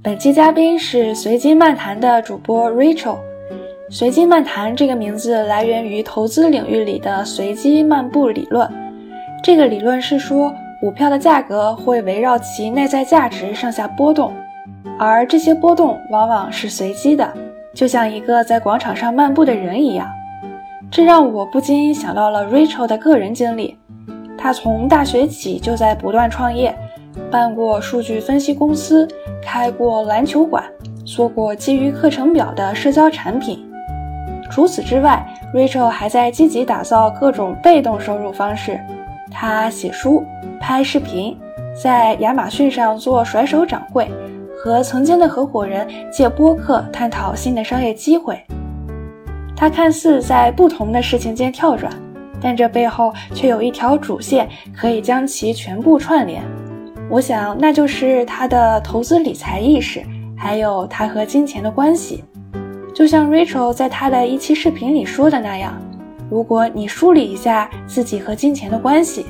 本期嘉宾是随机漫谈的主播 Rachel。随机漫谈这个名字来源于投资领域里的随机漫步理论。这个理论是说，股票的价格会围绕其内在价值上下波动，而这些波动往往是随机的，就像一个在广场上漫步的人一样。这让我不禁想到了 Rachel 的个人经历。他从大学起就在不断创业。办过数据分析公司，开过篮球馆，做过基于课程表的社交产品。除此之外，Rachel 还在积极打造各种被动收入方式。他写书、拍视频，在亚马逊上做甩手掌柜，和曾经的合伙人借播客探讨新的商业机会。他看似在不同的事情间跳转，但这背后却有一条主线，可以将其全部串联。我想，那就是他的投资理财意识，还有他和金钱的关系。就像 Rachel 在他的一期视频里说的那样，如果你梳理一下自己和金钱的关系，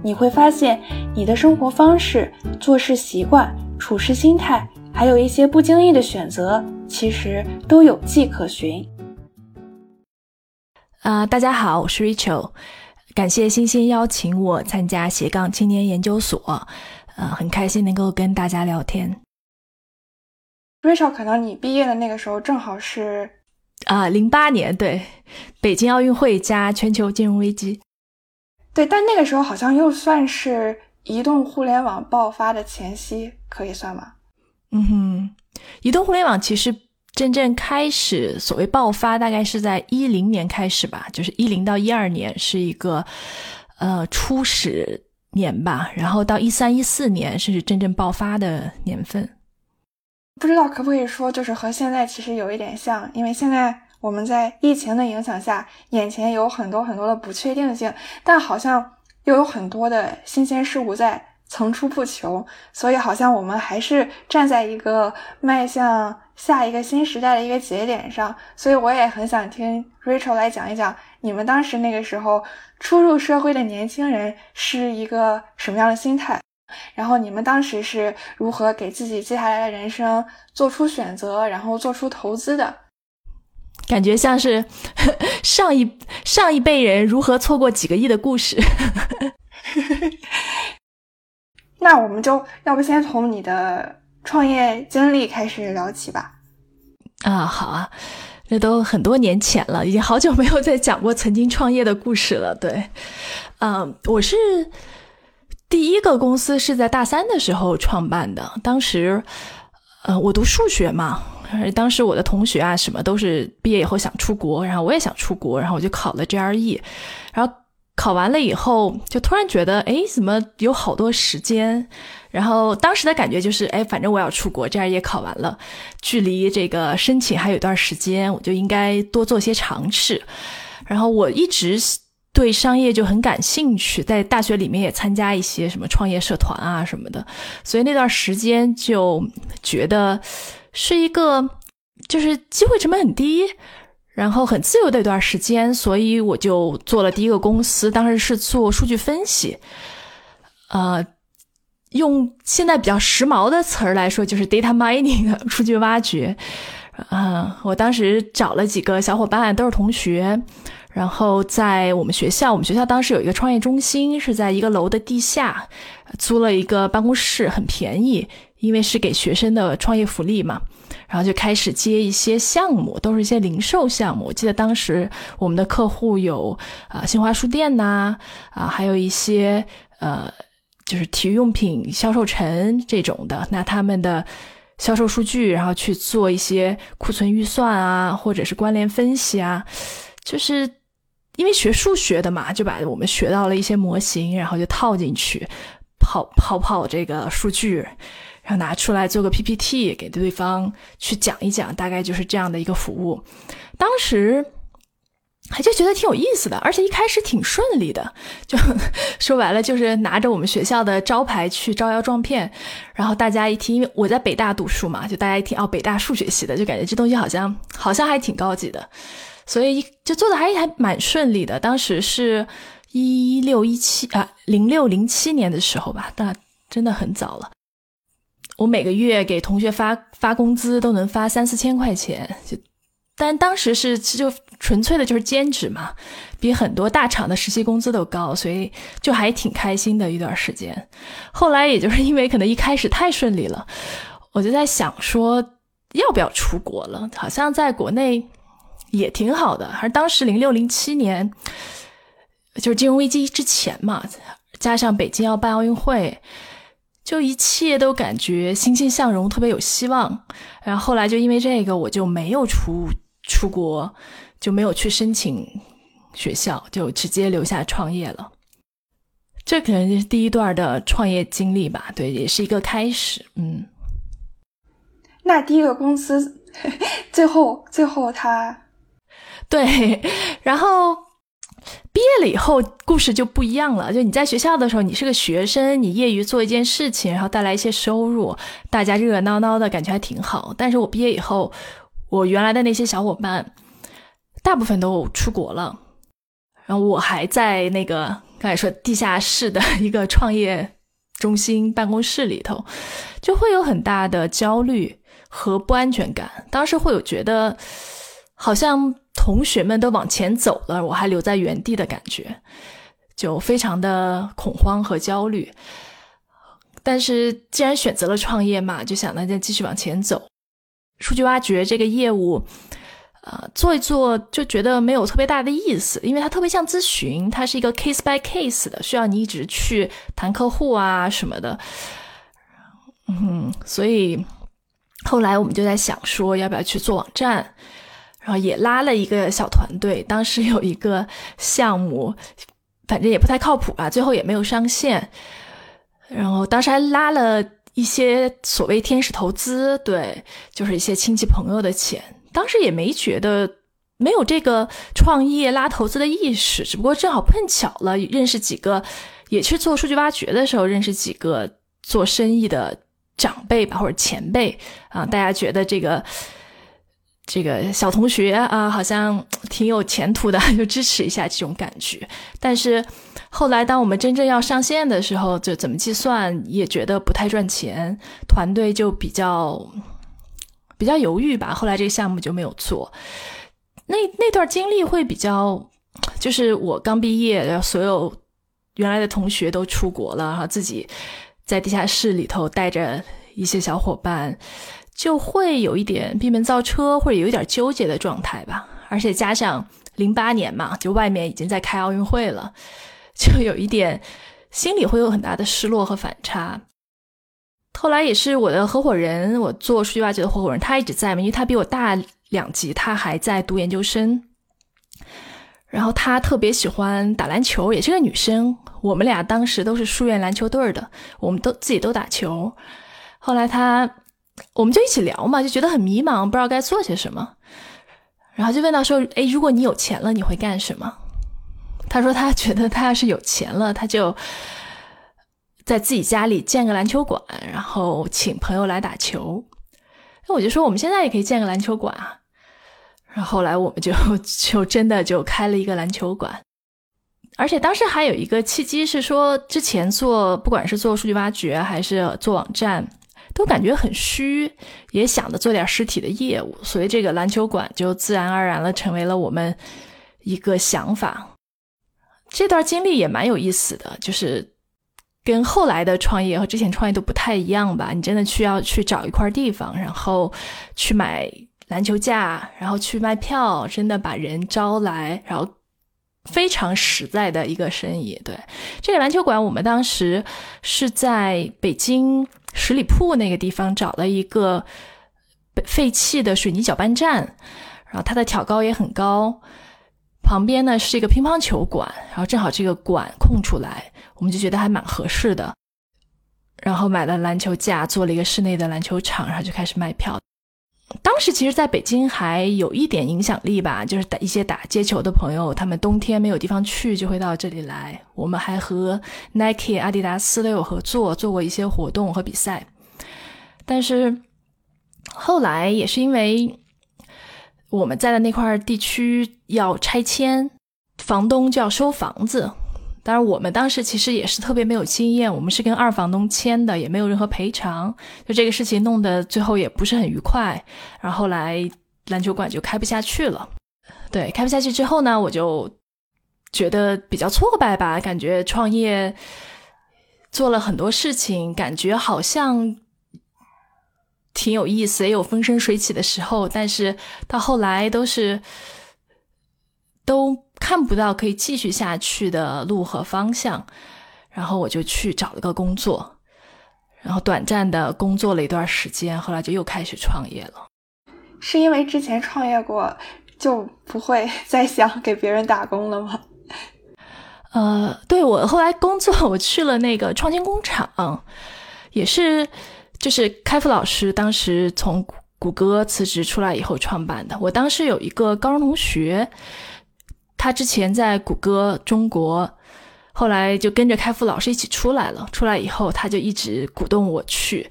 你会发现你的生活方式、做事习惯、处事心态，还有一些不经意的选择，其实都有迹可循。啊，大家好，我是 Rachel，感谢星星邀请我参加斜杠青年研究所。呃，很开心能够跟大家聊天。Rachel，可能你毕业的那个时候正好是啊，零八年，对，北京奥运会加全球金融危机。对，但那个时候好像又算是移动互联网爆发的前夕，可以算吗？嗯哼，移动互联网其实真正开始所谓爆发，大概是在一零年开始吧，就是一零到一二年是一个呃初始。年吧，然后到一三一四年是真正爆发的年份。不知道可不可以说，就是和现在其实有一点像，因为现在我们在疫情的影响下，眼前有很多很多的不确定性，但好像又有很多的新鲜事物在层出不穷，所以好像我们还是站在一个迈向下一个新时代的一个节点上。所以我也很想听 Rachel 来讲一讲。你们当时那个时候初入社会的年轻人是一个什么样的心态？然后你们当时是如何给自己接下来的人生做出选择，然后做出投资的？感觉像是 上一上一辈人如何错过几个亿的故事。那我们就要不先从你的创业经历开始聊起吧？啊，好啊。这都很多年前了，已经好久没有再讲过曾经创业的故事了。对，嗯，我是第一个公司是在大三的时候创办的。当时，呃，我读数学嘛，当时我的同学啊，什么都是毕业以后想出国，然后我也想出国，然后我就考了 GRE，然后。考完了以后，就突然觉得，哎，怎么有好多时间？然后当时的感觉就是，哎，反正我要出国，这样也考完了，距离这个申请还有一段时间，我就应该多做些尝试。然后我一直对商业就很感兴趣，在大学里面也参加一些什么创业社团啊什么的，所以那段时间就觉得是一个，就是机会成本很低。然后很自由的一段时间，所以我就做了第一个公司，当时是做数据分析，呃，用现在比较时髦的词儿来说，就是 data mining 数据挖掘。嗯，我当时找了几个小伙伴，都是同学，然后在我们学校，我们学校当时有一个创业中心，是在一个楼的地下租了一个办公室，很便宜，因为是给学生的创业福利嘛。然后就开始接一些项目，都是一些零售项目。我记得当时我们的客户有啊新华书店呐，啊还有一些呃就是体育用品销售城这种的。那他们的销售数据，然后去做一些库存预算啊，或者是关联分析啊，就是因为学数学的嘛，就把我们学到了一些模型，然后就套进去跑跑跑这个数据。然后拿出来做个 PPT 给对方去讲一讲，大概就是这样的一个服务。当时还就觉得挺有意思的，而且一开始挺顺利的。就说白了，就是拿着我们学校的招牌去招摇撞骗。然后大家一听，因为我在北大读书嘛，就大家一听哦，北大数学系的，就感觉这东西好像好像还挺高级的，所以就做的还还蛮顺利的。当时是一六一七啊，零六零七年的时候吧，那真的很早了。我每个月给同学发发工资都能发三四千块钱，就但当时是就纯粹的就是兼职嘛，比很多大厂的实习工资都高，所以就还挺开心的一段时间。后来也就是因为可能一开始太顺利了，我就在想说要不要出国了？好像在国内也挺好的，而当时零六零七年就是金融危机之前嘛，加上北京要办奥运会。就一切都感觉欣欣向荣，特别有希望。然后后来就因为这个，我就没有出出国，就没有去申请学校，就直接留下创业了。这可能是第一段的创业经历吧？对，也是一个开始。嗯，那第一个公司 最后最后他对，然后。毕业了以后，故事就不一样了。就你在学校的时候，你是个学生，你业余做一件事情，然后带来一些收入，大家热热闹闹的感觉还挺好。但是我毕业以后，我原来的那些小伙伴，大部分都出国了，然后我还在那个刚才说地下室的一个创业中心办公室里头，就会有很大的焦虑和不安全感。当时会有觉得，好像。同学们都往前走了，我还留在原地的感觉，就非常的恐慌和焦虑。但是既然选择了创业嘛，就想那就继续往前走。数据挖掘这个业务，呃，做一做就觉得没有特别大的意思，因为它特别像咨询，它是一个 case by case 的，需要你一直去谈客户啊什么的。嗯，所以后来我们就在想说，要不要去做网站。然后也拉了一个小团队，当时有一个项目，反正也不太靠谱吧，最后也没有上线。然后当时还拉了一些所谓天使投资，对，就是一些亲戚朋友的钱。当时也没觉得没有这个创业拉投资的意识，只不过正好碰巧了，认识几个也去做数据挖掘的时候，认识几个做生意的长辈吧或者前辈啊，大家觉得这个。这个小同学啊，好像挺有前途的，就支持一下这种感觉。但是后来，当我们真正要上线的时候，就怎么计算也觉得不太赚钱，团队就比较比较犹豫吧。后来这个项目就没有做。那那段经历会比较，就是我刚毕业，然后所有原来的同学都出国了，然后自己在地下室里头带着一些小伙伴。就会有一点闭门造车，或者有一点纠结的状态吧。而且加上零八年嘛，就外面已经在开奥运会了，就有一点心里会有很大的失落和反差。后来也是我的合伙人，我做数据挖掘的合伙人，他一直在嘛，因为他比我大两级，他还在读研究生。然后他特别喜欢打篮球，也是个女生。我们俩当时都是书院篮球队的，我们都自己都打球。后来他。我们就一起聊嘛，就觉得很迷茫，不知道该做些什么，然后就问到说：“哎，如果你有钱了，你会干什么？”他说：“他觉得他要是有钱了，他就在自己家里建个篮球馆，然后请朋友来打球。”那我就说：“我们现在也可以建个篮球馆啊。”然后后来我们就 就真的就开了一个篮球馆，而且当时还有一个契机是说，之前做不管是做数据挖掘还是做网站。都感觉很虚，也想着做点实体的业务，所以这个篮球馆就自然而然了成为了我们一个想法。这段经历也蛮有意思的，就是跟后来的创业和之前创业都不太一样吧。你真的需要去找一块地方，然后去买篮球架，然后去卖票，真的把人招来，然后非常实在的一个生意。对这个篮球馆，我们当时是在北京。十里铺那个地方找了一个废弃的水泥搅拌站，然后它的挑高也很高，旁边呢是一个乒乓球馆，然后正好这个馆空出来，我们就觉得还蛮合适的，然后买了篮球架，做了一个室内的篮球场，然后就开始卖票。当时其实在北京还有一点影响力吧，就是打一些打街球的朋友，他们冬天没有地方去，就会到这里来。我们还和 Nike、阿迪达斯都有合作，做过一些活动和比赛。但是后来也是因为我们在的那块地区要拆迁，房东就要收房子，当然，我们当时其实也是特别没有经验，我们是跟二房东签的，也没有任何赔偿，就这个事情弄得最后也不是很愉快。然后后来篮球馆就开不下去了。对，开不下去之后呢，我就觉得比较挫败吧，感觉创业做了很多事情，感觉好像挺有意思，也有风生水起的时候，但是到后来都是都看不到可以继续下去的路和方向，然后我就去找了个工作，然后短暂的工作了一段时间，后来就又开始创业了。是因为之前创业过。就不会再想给别人打工了吗？呃，对我后来工作，我去了那个创新工厂，也是就是开复老师当时从谷歌辞职出来以后创办的。我当时有一个高中同学，他之前在谷歌中国，后来就跟着开复老师一起出来了。出来以后，他就一直鼓动我去，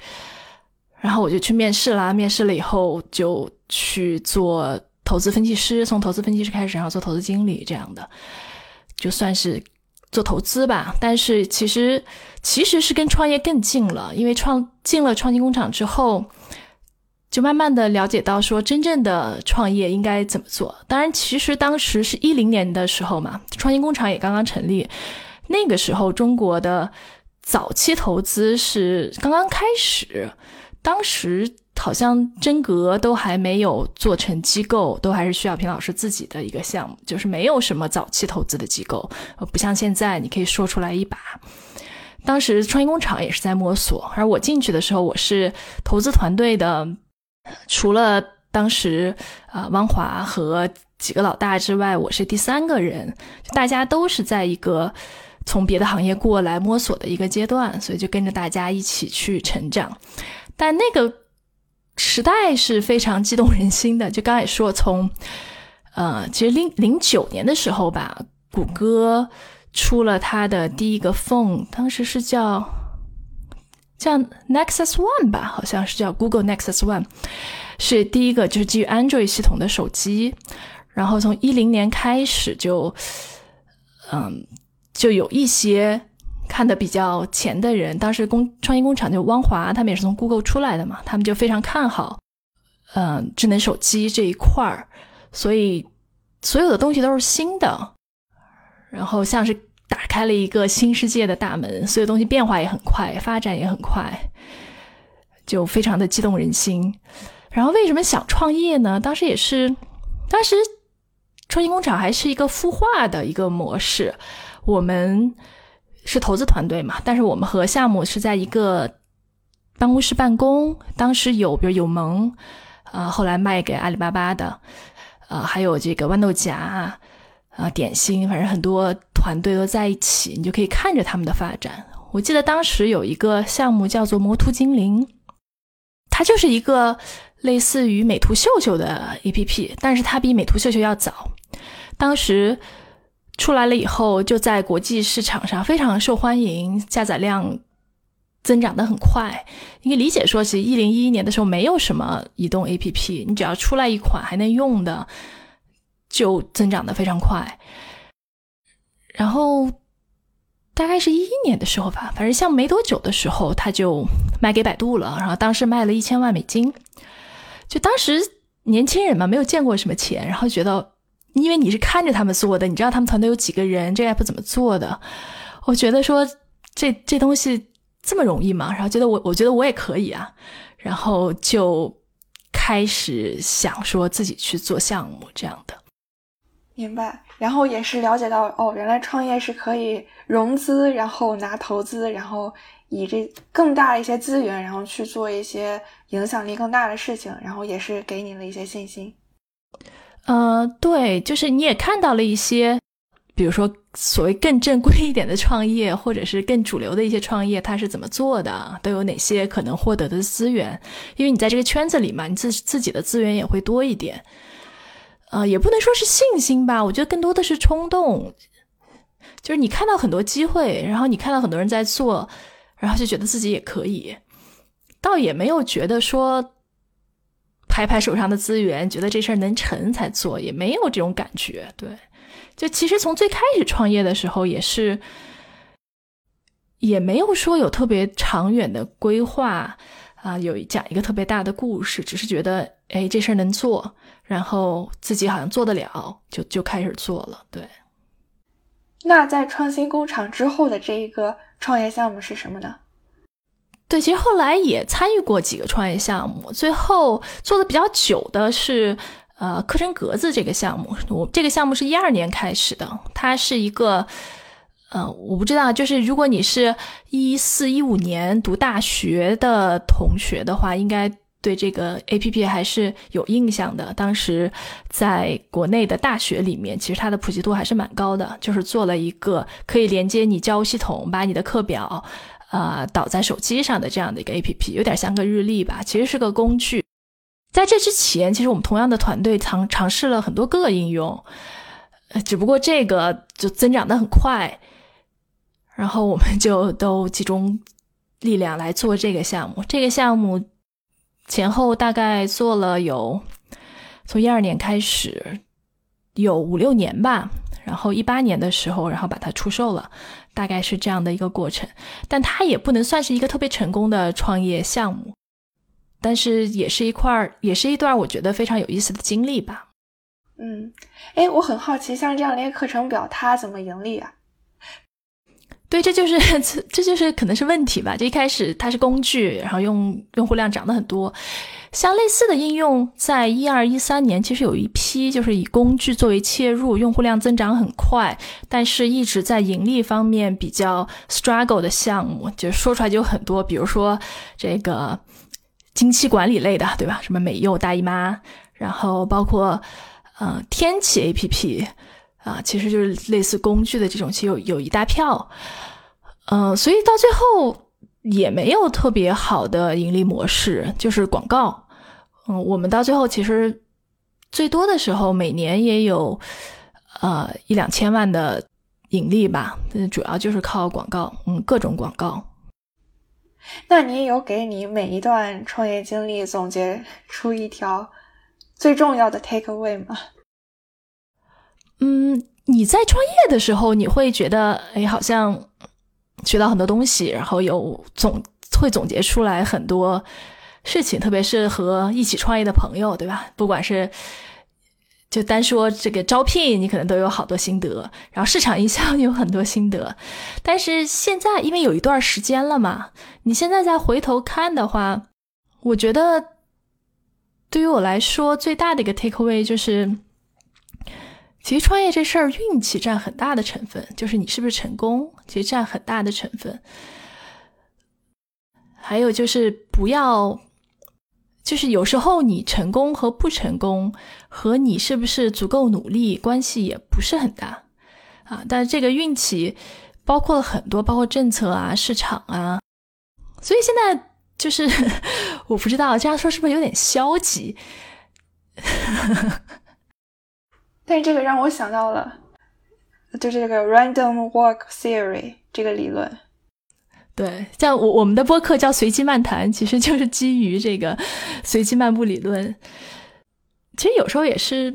然后我就去面试啦。面试了以后，就去做。投资分析师从投资分析师开始，然后做投资经理这样的，就算是做投资吧。但是其实其实是跟创业更近了，因为创进了创新工厂之后，就慢慢的了解到说真正的创业应该怎么做。当然，其实当时是一零年的时候嘛，创新工厂也刚刚成立，那个时候中国的早期投资是刚刚开始，当时。好像真格都还没有做成机构，都还是需要平老师自己的一个项目，就是没有什么早期投资的机构，不像现在你可以说出来一把。当时创新工厂也是在摸索，而我进去的时候，我是投资团队的，除了当时啊汪华和几个老大之外，我是第三个人，大家都是在一个从别的行业过来摸索的一个阶段，所以就跟着大家一起去成长，但那个。时代是非常激动人心的，就刚才说，从呃，其实零零九年的时候吧，谷歌出了它的第一个 phone，当时是叫叫 Nexus One 吧，好像是叫 Google Nexus One，是第一个就是基于 Android 系统的手机。然后从一零年开始就，嗯，就有一些。看的比较前的人，当时工创新工厂就汪华，他们也是从 Google 出来的嘛，他们就非常看好，嗯，智能手机这一块儿，所以所有的东西都是新的，然后像是打开了一个新世界的大门，所有东西变化也很快，发展也很快，就非常的激动人心。然后为什么想创业呢？当时也是，当时创新工厂还是一个孵化的一个模式，我们。是投资团队嘛？但是我们和项目是在一个办公室办公。当时有，比如有萌，啊，后来卖给阿里巴巴的，呃，还有这个豌豆荚，啊，点心，反正很多团队都在一起，你就可以看着他们的发展。我记得当时有一个项目叫做“魔图精灵”，它就是一个类似于美图秀秀的 APP，但是它比美图秀秀要早。当时。出来了以后，就在国际市场上非常受欢迎，下载量增长的很快。你可以理解说，其实一零一一年的时候没有什么移动 APP，你只要出来一款还能用的，就增长的非常快。然后大概是一一年的时候吧，反正像没多久的时候，他就卖给百度了。然后当时卖了一千万美金，就当时年轻人嘛，没有见过什么钱，然后觉得。因为你是看着他们做的，你知道他们团队有几个人，这个 app 怎么做的？我觉得说这这东西这么容易吗？然后觉得我我觉得我也可以啊，然后就开始想说自己去做项目这样的。明白。然后也是了解到哦，原来创业是可以融资，然后拿投资，然后以这更大的一些资源，然后去做一些影响力更大的事情，然后也是给你了一些信心。呃，对，就是你也看到了一些，比如说所谓更正规一点的创业，或者是更主流的一些创业，它是怎么做的，都有哪些可能获得的资源？因为你在这个圈子里嘛，你自自己的资源也会多一点。呃，也不能说是信心吧，我觉得更多的是冲动，就是你看到很多机会，然后你看到很多人在做，然后就觉得自己也可以，倒也没有觉得说。拍拍手上的资源，觉得这事儿能成才做，也没有这种感觉。对，就其实从最开始创业的时候，也是也没有说有特别长远的规划啊，有讲一个特别大的故事，只是觉得哎这事儿能做，然后自己好像做得了，就就开始做了。对。那在创新工厂之后的这一个创业项目是什么呢？对，其实后来也参与过几个创业项目，最后做的比较久的是呃课程格子这个项目。我这个项目是一二年开始的，它是一个呃我不知道，就是如果你是一四一五年读大学的同学的话，应该。对这个 A P P 还是有印象的。当时在国内的大学里面，其实它的普及度还是蛮高的。就是做了一个可以连接你教务系统，把你的课表，呃，导在手机上的这样的一个 A P P，有点像个日历吧。其实是个工具。在这之前，其实我们同样的团队尝尝试了很多个应用，呃，只不过这个就增长的很快，然后我们就都集中力量来做这个项目。这个项目。前后大概做了有，从一二年开始有五六年吧，然后一八年的时候，然后把它出售了，大概是这样的一个过程。但它也不能算是一个特别成功的创业项目，但是也是一块儿，也是一段我觉得非常有意思的经历吧。嗯，哎，我很好奇，像这样的一个课程表，它怎么盈利啊？对，这就是这 这就是可能是问题吧。就一开始它是工具，然后用用户量涨得很多。像类似的应用，在一二一三年其实有一批，就是以工具作为切入，用户量增长很快，但是一直在盈利方面比较 struggle 的项目，就说出来就有很多。比如说这个经期管理类的，对吧？什么美柚大姨妈，然后包括呃天气 APP。啊，其实就是类似工具的这种，其实有有一大票，嗯，所以到最后也没有特别好的盈利模式，就是广告。嗯，我们到最后其实最多的时候每年也有呃一两千万的盈利吧，主要就是靠广告，嗯，各种广告。那你有给你每一段创业经历总结出一条最重要的 take away 吗？嗯，你在创业的时候，你会觉得，哎，好像学到很多东西，然后有总会总结出来很多事情，特别是和一起创业的朋友，对吧？不管是就单说这个招聘，你可能都有好多心得，然后市场营销有很多心得。但是现在，因为有一段时间了嘛，你现在再回头看的话，我觉得对于我来说，最大的一个 take away 就是。其实创业这事儿，运气占很大的成分，就是你是不是成功，其实占很大的成分。还有就是不要，就是有时候你成功和不成功，和你是不是足够努力关系也不是很大啊。但是这个运气包括了很多，包括政策啊、市场啊。所以现在就是 我不知道这样说是不是有点消极。但是这个让我想到了，就是这个 random walk theory 这个理论。对，像我我们的播客叫随机漫谈，其实就是基于这个随机漫步理论。其实有时候也是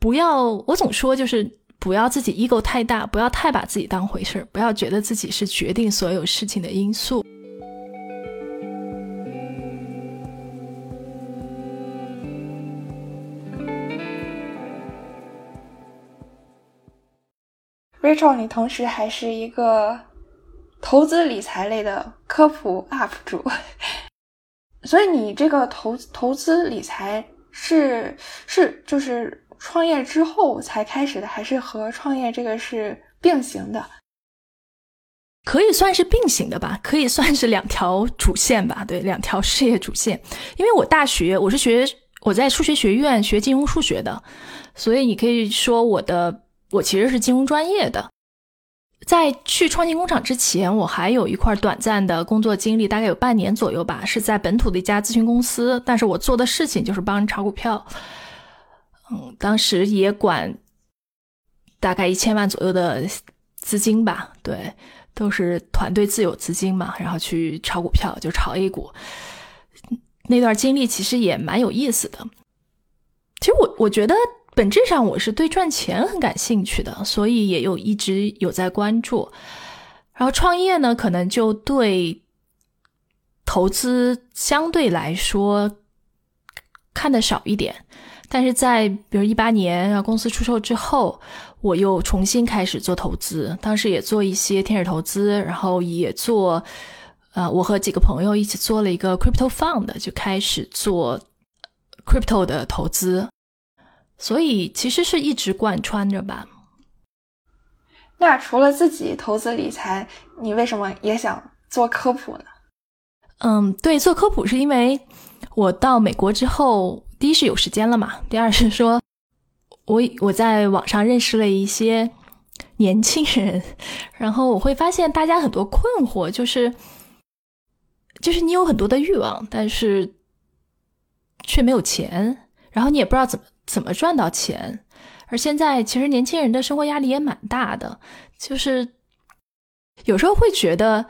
不要，我总说就是不要自己 ego 太大，不要太把自己当回事儿，不要觉得自己是决定所有事情的因素。Rachel，你同时还是一个投资理财类的科普 UP 主，所以你这个投投资理财是是就是创业之后才开始的，还是和创业这个是并行的？可以算是并行的吧，可以算是两条主线吧，对，两条事业主线。因为我大学我是学我在数学学院学金融数学的，所以你可以说我的。我其实是金融专业的，在去创新工厂之前，我还有一块短暂的工作经历，大概有半年左右吧，是在本土的一家咨询公司。但是我做的事情就是帮人炒股票，嗯，当时也管大概一千万左右的资金吧，对，都是团队自有资金嘛，然后去炒股票，就炒 A 股。那段经历其实也蛮有意思的。其实我我觉得。本质上我是对赚钱很感兴趣的，所以也有一直有在关注。然后创业呢，可能就对投资相对来说看的少一点。但是在比如一八年然后公司出售之后，我又重新开始做投资，当时也做一些天使投资，然后也做，呃，我和几个朋友一起做了一个 crypto fund，就开始做 crypto 的投资，所以其实是一直贯穿着吧。那除了自己投资理财，你为什么也想做科普呢？嗯，对，做科普是因为我到美国之后，第一是有时间了嘛，第二是说，我我在网上认识了一些年轻人，然后我会发现大家很多困惑，就是就是你有很多的欲望，但是却没有钱，然后你也不知道怎么怎么赚到钱。而现在，其实年轻人的生活压力也蛮大的，就是有时候会觉得，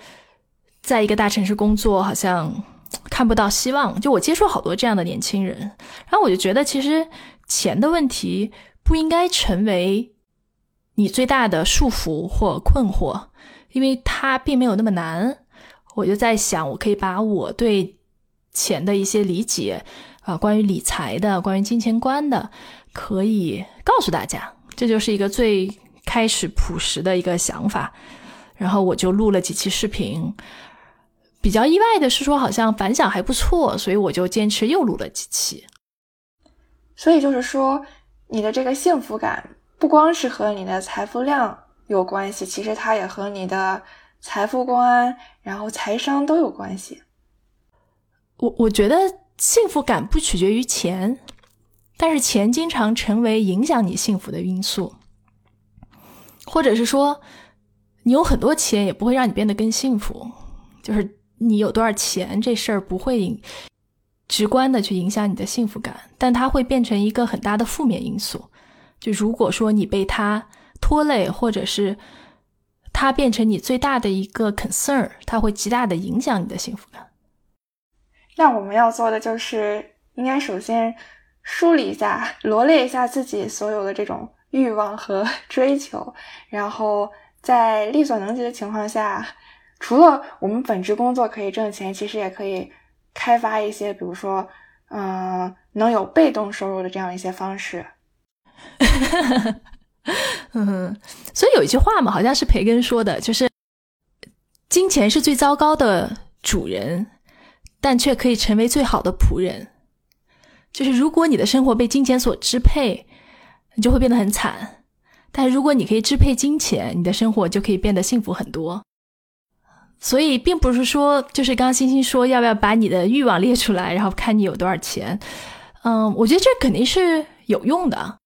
在一个大城市工作好像看不到希望。就我接触好多这样的年轻人，然后我就觉得，其实钱的问题不应该成为你最大的束缚或困惑，因为它并没有那么难。我就在想，我可以把我对钱的一些理解啊，关于理财的，关于金钱观的。可以告诉大家，这就是一个最开始朴实的一个想法。然后我就录了几期视频，比较意外的是说好像反响还不错，所以我就坚持又录了几期。所以就是说，你的这个幸福感不光是和你的财富量有关系，其实它也和你的财富观，然后财商都有关系。我我觉得幸福感不取决于钱。但是钱经常成为影响你幸福的因素，或者是说，你有很多钱也不会让你变得更幸福。就是你有多少钱这事儿不会直观的去影响你的幸福感，但它会变成一个很大的负面因素。就如果说你被它拖累，或者是它变成你最大的一个 concern，它会极大的影响你的幸福感。那我们要做的就是，应该首先。梳理一下，罗列一下自己所有的这种欲望和 追求，然后在力所能及的情况下，除了我们本职工作可以挣钱，其实也可以开发一些，比如说，嗯，能有被动收入的这样一些方式。嗯，所以有一句话嘛，好像是培根说的，就是金钱是最糟糕的主人，但却可以成为最好的仆人。就是如果你的生活被金钱所支配，你就会变得很惨；但如果你可以支配金钱，你的生活就可以变得幸福很多。所以，并不是说，就是刚刚星星说要不要把你的欲望列出来，然后看你有多少钱。嗯，我觉得这肯定是有用的。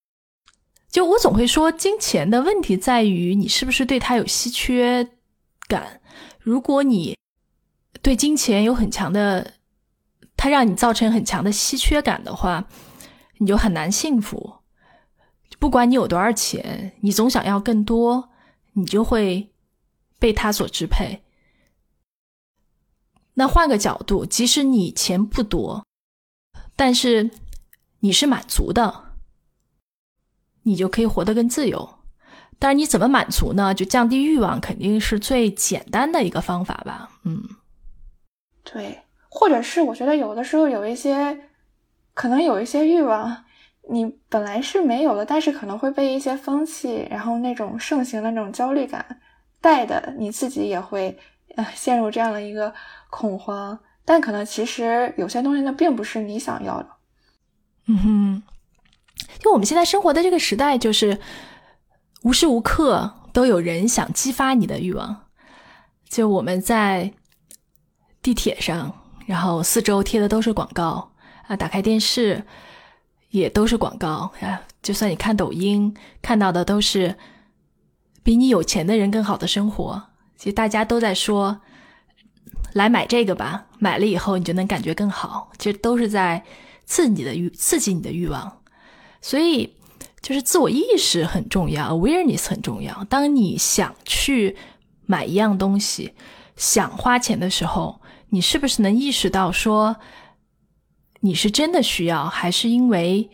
就我总会说，金钱的问题在于你是不是对它有稀缺感。如果你对金钱有很强的，它让你造成很强的稀缺感的话，你就很难幸福。不管你有多少钱，你总想要更多，你就会被它所支配。那换个角度，即使你钱不多，但是你是满足的，你就可以活得更自由。但是你怎么满足呢？就降低欲望，肯定是最简单的一个方法吧。嗯，对。或者是我觉得有的时候有一些，可能有一些欲望，你本来是没有的，但是可能会被一些风气，然后那种盛行的那种焦虑感带的，你自己也会呃陷入这样的一个恐慌。但可能其实有些东西呢，并不是你想要的。嗯哼，就我们现在生活的这个时代，就是无时无刻都有人想激发你的欲望。就我们在地铁上。然后四周贴的都是广告啊，打开电视也都是广告啊。就算你看抖音，看到的都是比你有钱的人更好的生活。其实大家都在说，来买这个吧，买了以后你就能感觉更好。其实都是在刺激你的欲，刺激你的欲望。所以就是自我意识很重要，awareness 很重要。当你想去买一样东西，想花钱的时候。你是不是能意识到，说你是真的需要，还是因为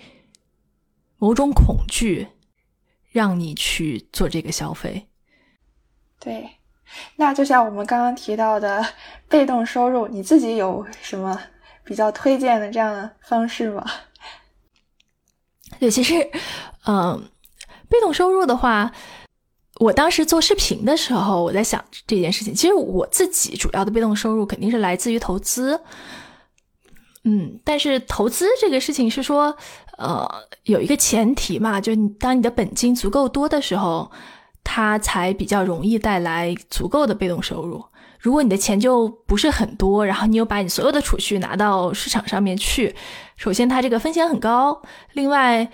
某种恐惧让你去做这个消费？对，那就像我们刚刚提到的 被动收入，你自己有什么比较推荐的这样的方式吗？对，其实，嗯，被动收入的话，我当时做视频的时候，我在想这件事情。其实我自己主要的被动收入肯定是来自于投资。嗯，但是投资这个事情是说，呃，有一个前提嘛，就是当你的本金足够多的时候，它才比较容易带来足够的被动收入。如果你的钱就不是很多，然后你又把你所有的储蓄拿到市场上面去，首先它这个风险很高，另外，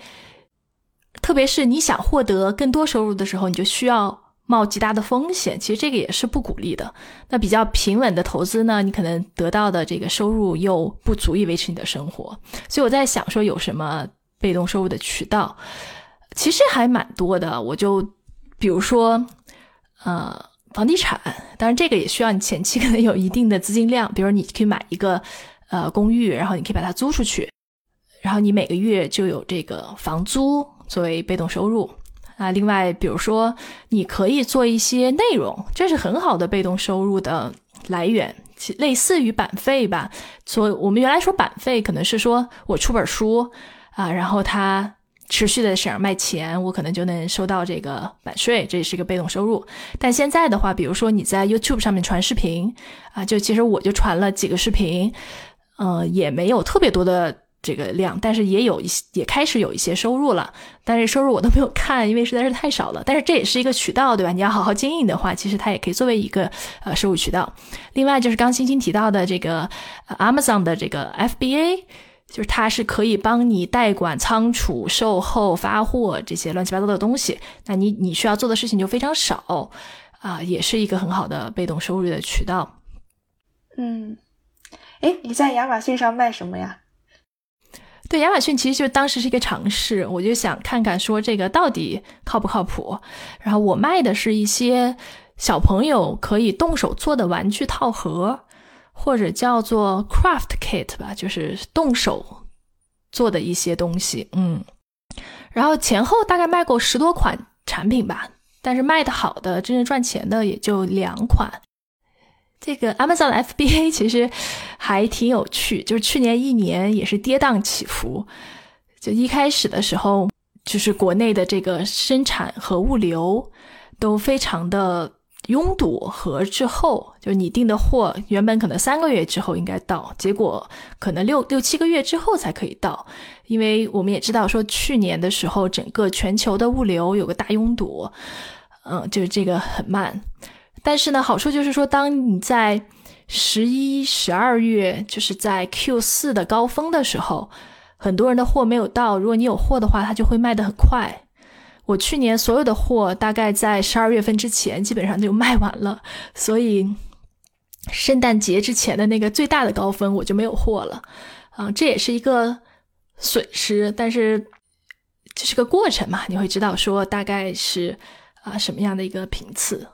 特别是你想获得更多收入的时候，你就需要。冒极大的风险，其实这个也是不鼓励的。那比较平稳的投资呢，你可能得到的这个收入又不足以维持你的生活。所以我在想说，有什么被动收入的渠道？其实还蛮多的。我就比如说，呃，房地产，当然这个也需要你前期可能有一定的资金量。比如你可以买一个呃公寓，然后你可以把它租出去，然后你每个月就有这个房租作为被动收入。啊，另外，比如说，你可以做一些内容，这是很好的被动收入的来源，类似于版费吧。所以我们原来说版费，可能是说我出本书啊，然后它持续的想卖钱，我可能就能收到这个版税，这也是一个被动收入。但现在的话，比如说你在 YouTube 上面传视频啊，就其实我就传了几个视频，呃，也没有特别多的。这个量，但是也有一些，也开始有一些收入了，但是收入我都没有看，因为实在是太少了。但是这也是一个渠道，对吧？你要好好经营的话，其实它也可以作为一个呃收入渠道。另外就是刚星星提到的这个 Amazon 的这个 FBA，就是它是可以帮你代管仓储、售后、发货这些乱七八糟的东西。那你你需要做的事情就非常少啊，也是一个很好的被动收入的渠道。嗯，哎，你在亚马逊上卖什么呀？对亚马逊其实就当时是一个尝试，我就想看看说这个到底靠不靠谱。然后我卖的是一些小朋友可以动手做的玩具套盒，或者叫做 craft kit 吧，就是动手做的一些东西。嗯，然后前后大概卖过十多款产品吧，但是卖的好的、真正赚钱的也就两款。这个 Amazon 的 FBA 其实还挺有趣，就是去年一年也是跌宕起伏。就一开始的时候，就是国内的这个生产和物流都非常的拥堵，和之后就你订的货原本可能三个月之后应该到，结果可能六六七个月之后才可以到，因为我们也知道说去年的时候整个全球的物流有个大拥堵，嗯，就是这个很慢。但是呢，好处就是说，当你在十一、十二月，就是在 Q 四的高峰的时候，很多人的货没有到。如果你有货的话，它就会卖得很快。我去年所有的货大概在十二月份之前基本上就卖完了，所以圣诞节之前的那个最大的高峰我就没有货了。啊，这也是一个损失，但是这是个过程嘛，你会知道说大概是啊什么样的一个频次。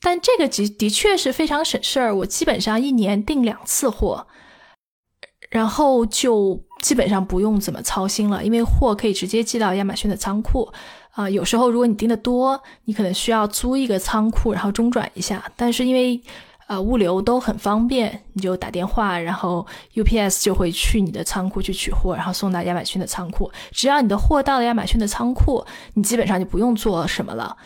但这个的的确是非常省事儿，我基本上一年订两次货，然后就基本上不用怎么操心了，因为货可以直接寄到亚马逊的仓库。啊，有时候如果你订的多，你可能需要租一个仓库，然后中转一下。但是因为呃物流都很方便，你就打电话，然后 UPS 就会去你的仓库去取货，然后送到亚马逊的仓库。只要你的货到了亚马逊的仓库，你基本上就不用做什么了，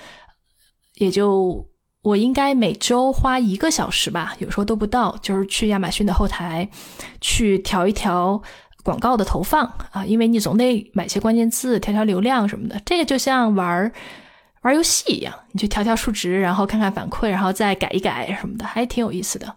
也就。我应该每周花一个小时吧，有时候都不到，就是去亚马逊的后台去调一调广告的投放啊，因为你总得买些关键字，调调流量什么的。这个就像玩玩游戏一样，你去调调数值，然后看看反馈，然后再改一改什么的，还挺有意思的。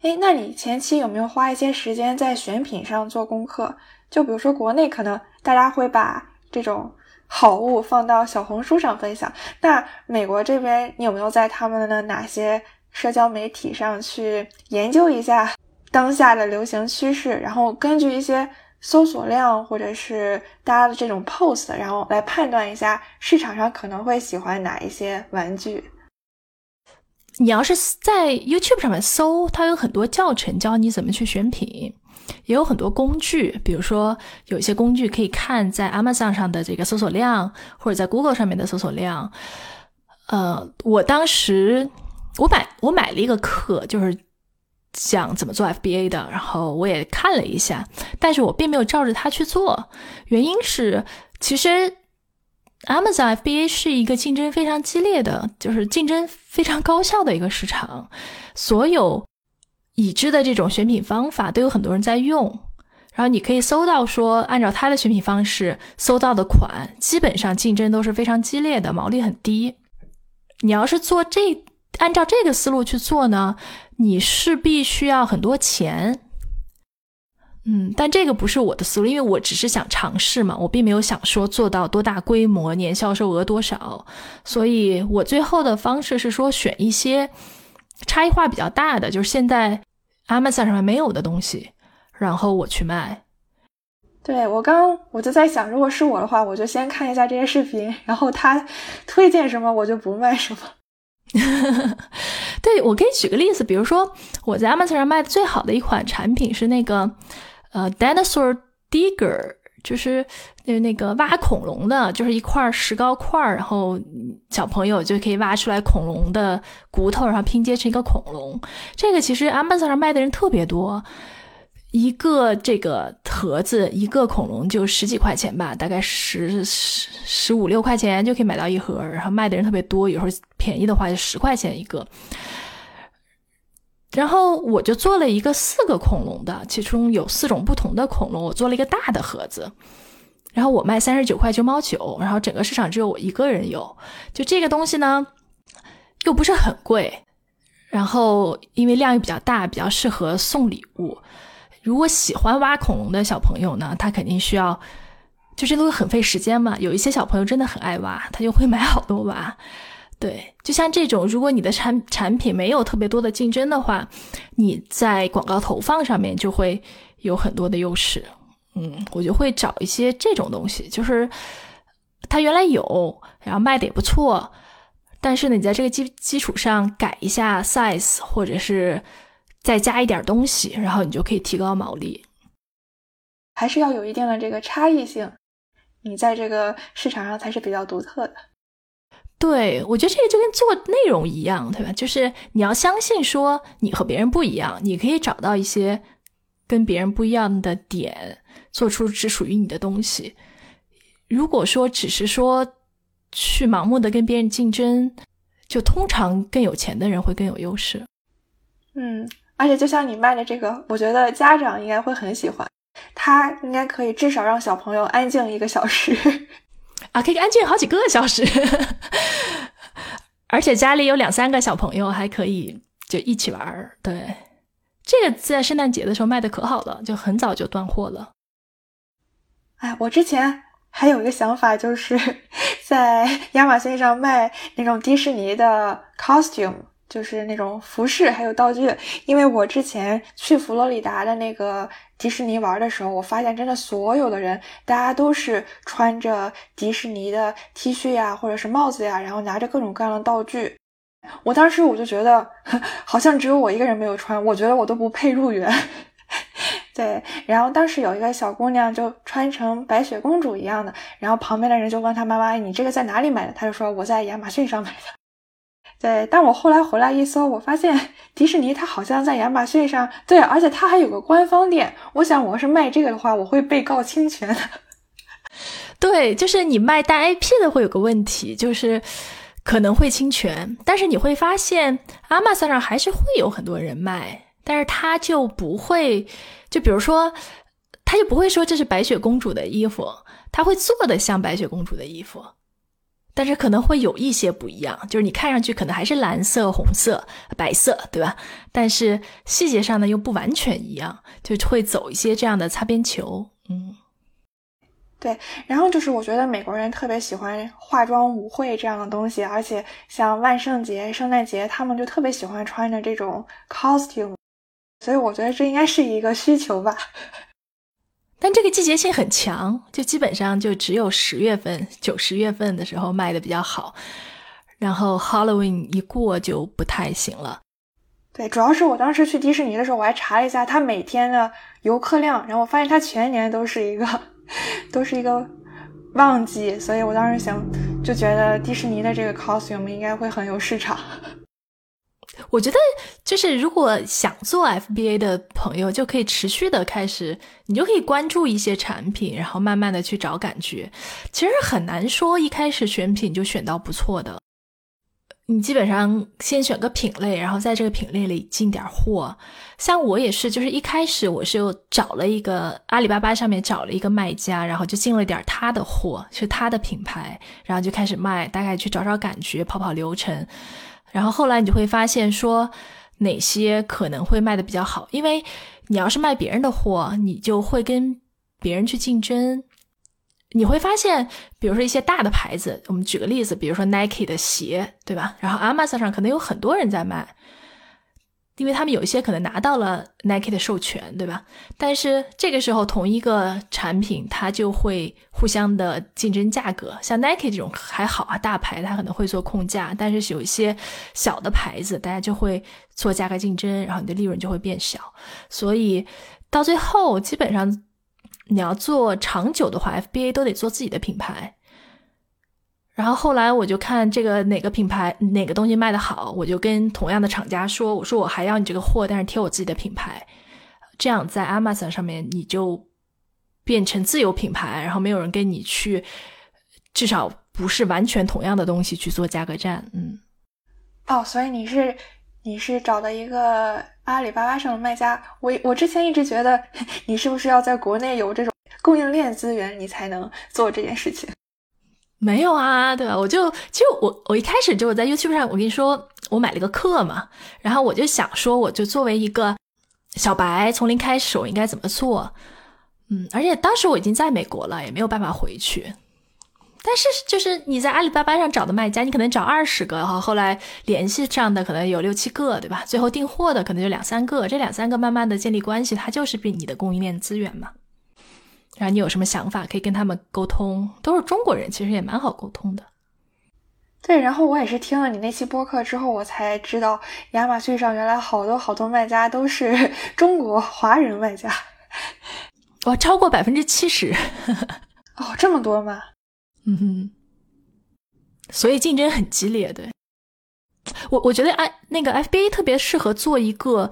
哎，那你前期有没有花一些时间在选品上做功课？就比如说国内可能大家会把这种。好物放到小红书上分享。那美国这边，你有没有在他们的哪些社交媒体上去研究一下当下的流行趋势，然后根据一些搜索量或者是大家的这种 post，然后来判断一下市场上可能会喜欢哪一些玩具？你要是在 YouTube 上面搜，它有很多教程教你怎么去选品。也有很多工具，比如说有一些工具可以看在 Amazon 上的这个搜索量，或者在 Google 上面的搜索量。呃，我当时我买我买了一个课，就是讲怎么做 FBA 的，然后我也看了一下，但是我并没有照着它去做，原因是其实 Amazon FBA 是一个竞争非常激烈的，就是竞争非常高效的一个市场，所有已知的这种选品方法都有很多人在用。然后你可以搜到说，按照他的选品方式搜到的款，基本上竞争都是非常激烈的，毛利很低。你要是做这，按照这个思路去做呢，你势必需要很多钱。嗯，但这个不是我的思路，因为我只是想尝试嘛，我并没有想说做到多大规模，年销售额多少。所以我最后的方式是说，选一些差异化比较大的，就是现在 Amazon 上面没有的东西。然后我去卖，对我刚我就在想，如果是我的话，我就先看一下这些视频，然后他推荐什么我就不卖什么。对我可以举个例子，比如说我在 Amazon 上卖的最好的一款产品是那个呃 Dinosaur Digger，就是那那个挖恐龙的，就是一块石膏块，然后小朋友就可以挖出来恐龙的骨头，然后拼接成一个恐龙。这个其实 Amazon 上卖的人特别多。一个这个盒子，一个恐龙就十几块钱吧，大概十十十五六块钱就可以买到一盒，然后卖的人特别多，有时候便宜的话就十块钱一个。然后我就做了一个四个恐龙的，其中有四种不同的恐龙，我做了一个大的盒子，然后我卖三十九块九毛九，然后整个市场只有我一个人有，就这个东西呢，又不是很贵，然后因为量又比较大，比较适合送礼物。如果喜欢挖恐龙的小朋友呢，他肯定需要，就这都很费时间嘛。有一些小朋友真的很爱挖，他就会买好多挖。对，就像这种，如果你的产产品没有特别多的竞争的话，你在广告投放上面就会有很多的优势。嗯，我就会找一些这种东西，就是它原来有，然后卖的也不错，但是呢，你在这个基基础上改一下 size，或者是。再加一点东西，然后你就可以提高毛利。还是要有一定的这个差异性，你在这个市场上才是比较独特的。对，我觉得这个就跟做内容一样，对吧？就是你要相信说你和别人不一样，你可以找到一些跟别人不一样的点，做出只属于你的东西。如果说只是说去盲目的跟别人竞争，就通常更有钱的人会更有优势。嗯。而且就像你卖的这个，我觉得家长应该会很喜欢，他应该可以至少让小朋友安静一个小时，啊，可以安静好几个小时，而且家里有两三个小朋友还可以就一起玩儿。对，这个在圣诞节的时候卖的可好了，就很早就断货了。哎，我之前还有一个想法，就是在亚马逊上卖那种迪士尼的 costume。就是那种服饰还有道具，因为我之前去佛罗里达的那个迪士尼玩的时候，我发现真的所有的人，大家都是穿着迪士尼的 T 恤呀，或者是帽子呀，然后拿着各种各样的道具。我当时我就觉得，好像只有我一个人没有穿，我觉得我都不配入园。对，然后当时有一个小姑娘就穿成白雪公主一样的，然后旁边的人就问她妈妈：“你这个在哪里买的？”她就说：“我在亚马逊上买的。”对，但我后来回来一搜，我发现 迪士尼它好像在亚马逊上，对，而且它还有个官方店。我想，我要是卖这个的话，我会被告侵权。对，就是你卖带 IP 的会有个问题，就是可能会侵权。但是你会发现，Amazon 上还是会有很多人卖，但是他就不会，就比如说，他就不会说这是白雪公主的衣服，他会做的像白雪公主的衣服。但是可能会有一些不一样，就是你看上去可能还是蓝色、红色、白色，对吧？但是细节上呢又不完全一样，就会走一些这样的擦边球。嗯，对。然后就是我觉得美国人特别喜欢化妆舞会这样的东西，而且像万圣节、圣诞节，他们就特别喜欢穿着这种 costume，所以我觉得这应该是一个需求吧。但这个季节性很强，就基本上就只有十月份、九十月份的时候卖的比较好，然后 Halloween 一过就不太行了。对，主要是我当时去迪士尼的时候，我还查了一下它每天的游客量，然后我发现它全年都是一个，都是一个旺季，所以我当时想就觉得迪士尼的这个 costume 应该会很有市场。我觉得就是如果想做 FBA 的朋友，就可以持续的开始，你就可以关注一些产品，然后慢慢的去找感觉。其实很难说一开始选品就选到不错的。你基本上先选个品类，然后在这个品类里进点货。像我也是，就是一开始我是找了一个阿里巴巴上面找了一个卖家，然后就进了点他的货，是他的品牌，然后就开始卖，大概去找找感觉，跑跑流程。然后后来你就会发现说哪些可能会卖的比较好，因为你要是卖别人的货，你就会跟别人去竞争。你会发现，比如说一些大的牌子，我们举个例子，比如说 Nike 的鞋，对吧？然后 Amazon 上可能有很多人在卖，因为他们有一些可能拿到了 Nike 的授权，对吧？但是这个时候，同一个产品，它就会互相的竞争价格。像 Nike 这种还好啊，大牌它可能会做控价，但是有一些小的牌子，大家就会做价格竞争，然后你的利润就会变小。所以到最后，基本上。你要做长久的话，FBA 都得做自己的品牌。然后后来我就看这个哪个品牌哪个东西卖的好，我就跟同样的厂家说：“我说我还要你这个货，但是贴我自己的品牌。这样在 Amazon 上面你就变成自有品牌，然后没有人跟你去，至少不是完全同样的东西去做价格战。”嗯，哦，所以你是你是找的一个。阿里巴巴上的卖家，我我之前一直觉得 你是不是要在国内有这种供应链资源，你才能做这件事情？没有啊，对吧？我就其实我我一开始就我在 YouTube 上，我跟你说我买了个课嘛，然后我就想说，我就作为一个小白，从零开始，我应该怎么做？嗯，而且当时我已经在美国了，也没有办法回去。但是，就是你在阿里巴巴上找的卖家，你可能找二十个哈，后来联系上的可能有六七个，对吧？最后订货的可能就两三个，这两三个慢慢的建立关系，它就是比你的供应链资源嘛。然后你有什么想法，可以跟他们沟通，都是中国人，其实也蛮好沟通的。对，然后我也是听了你那期播客之后，我才知道亚马逊上原来好多好多卖家都是中国华人卖家，哇，超过百分之七十，哦，这么多吗？嗯哼，所以竞争很激烈，对。我我觉得 I 那个 FBA 特别适合做一个，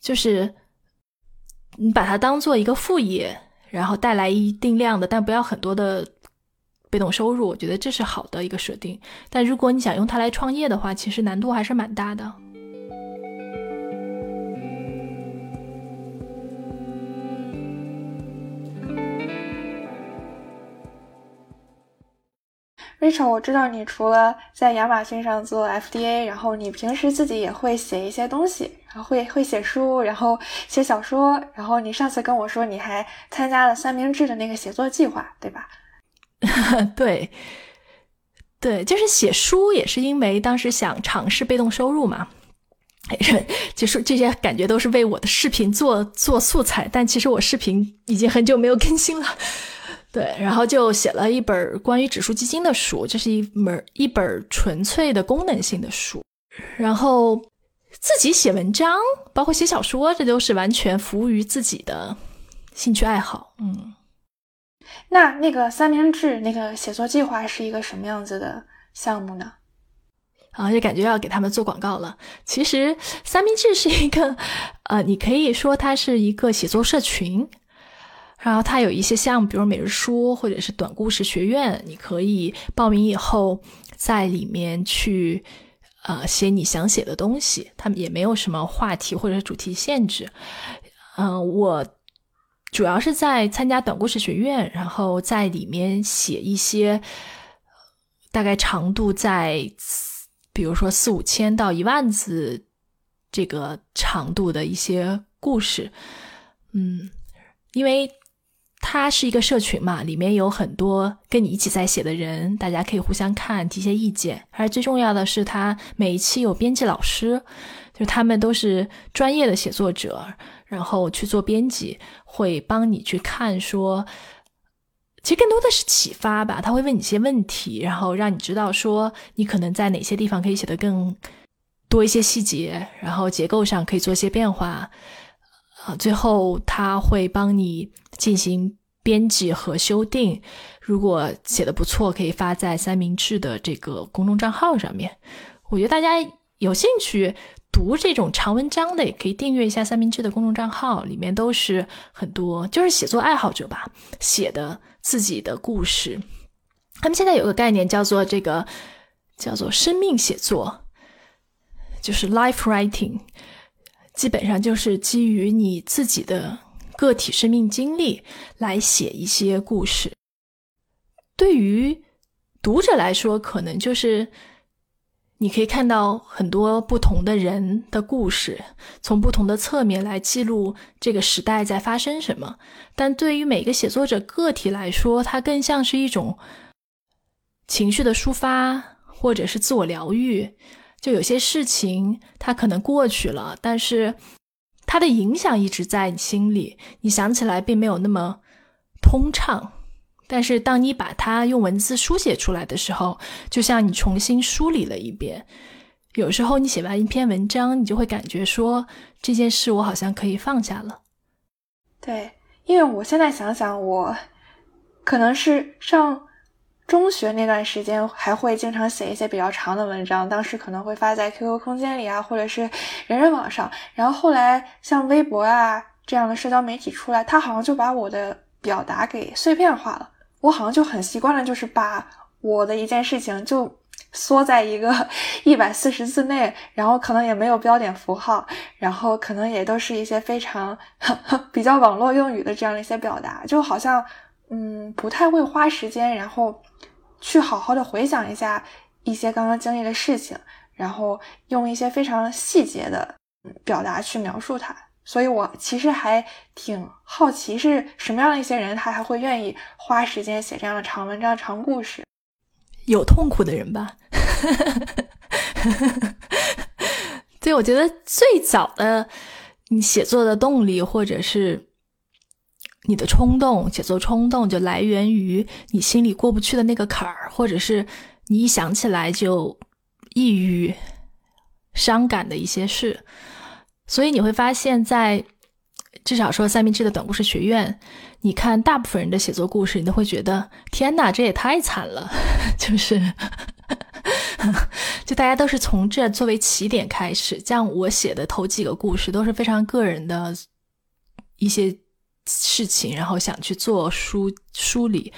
就是你把它当做一个副业，然后带来一定量的，但不要很多的被动收入，我觉得这是好的一个设定。但如果你想用它来创业的话，其实难度还是蛮大的。Rachel，我知道你除了在亚马逊上做 FDA，然后你平时自己也会写一些东西，然后会会写书，然后写小说，然后你上次跟我说你还参加了三明治的那个写作计划，对吧？对，对，就是写书也是因为当时想尝试被动收入嘛，就是这些感觉都是为我的视频做做素材，但其实我视频已经很久没有更新了。对，然后就写了一本关于指数基金的书，这是一门一本纯粹的功能性的书。然后自己写文章，包括写小说，这都是完全服务于自己的兴趣爱好。嗯，那那个三明治那个写作计划是一个什么样子的项目呢？啊，就感觉要给他们做广告了。其实三明治是一个，呃，你可以说它是一个写作社群。然后它有一些项目，比如每日书或者是短故事学院，你可以报名以后在里面去，呃，写你想写的东西。他们也没有什么话题或者主题限制。嗯，我主要是在参加短故事学院，然后在里面写一些大概长度在，比如说四五千到一万字这个长度的一些故事。嗯，因为。它是一个社群嘛，里面有很多跟你一起在写的人，大家可以互相看，提些意见。而最重要的是，它每一期有编辑老师，就是他们都是专业的写作者，然后去做编辑，会帮你去看。说，其实更多的是启发吧。他会问你一些问题，然后让你知道说，你可能在哪些地方可以写得更多一些细节，然后结构上可以做一些变化。啊，最后他会帮你进行编辑和修订。如果写的不错，可以发在三明治的这个公众账号上面。我觉得大家有兴趣读这种长文章的，也可以订阅一下三明治的公众账号，里面都是很多就是写作爱好者吧写的自己的故事。他们现在有个概念叫做这个叫做生命写作，就是 life writing，基本上就是基于你自己的个体生命经历来写一些故事。对于读者来说，可能就是你可以看到很多不同的人的故事，从不同的侧面来记录这个时代在发生什么。但对于每个写作者个体来说，它更像是一种情绪的抒发，或者是自我疗愈。就有些事情它可能过去了，但是它的影响一直在你心里，你想起来并没有那么通畅。但是，当你把它用文字书写出来的时候，就像你重新梳理了一遍。有时候，你写完一篇文章，你就会感觉说这件事我好像可以放下了。对，因为我现在想想，我可能是上中学那段时间还会经常写一些比较长的文章，当时可能会发在 QQ 空间里啊，或者是人人网上。然后后来像微博啊这样的社交媒体出来，它好像就把我的表达给碎片化了。我好像就很习惯了，就是把我的一件事情就缩在一个 一百四十字内，然后可能也没有标点符号，然后可能也都是一些非常 比较网络用语的这样的一些表达，就好像嗯不太会花时间，然后去好好的回想一下一些刚刚经历的事情，然后用一些非常细节的表达去描述它。所以，我其实还挺好奇，是什么样的一些人，他还会愿意花时间写这样的长文章、长故事？有痛苦的人吧。对，我觉得最早的你写作的动力，或者是你的冲动，写作冲动，就来源于你心里过不去的那个坎儿，或者是你一想起来就抑郁、伤感的一些事。所以你会发现，在至少说三明治的短故事学院，你看大部分人的写作故事，你都会觉得天哪，这也太惨了。就是，就大家都是从这作为起点开始。像我写的头几个故事都是非常个人的一些事情，然后想去做梳梳理。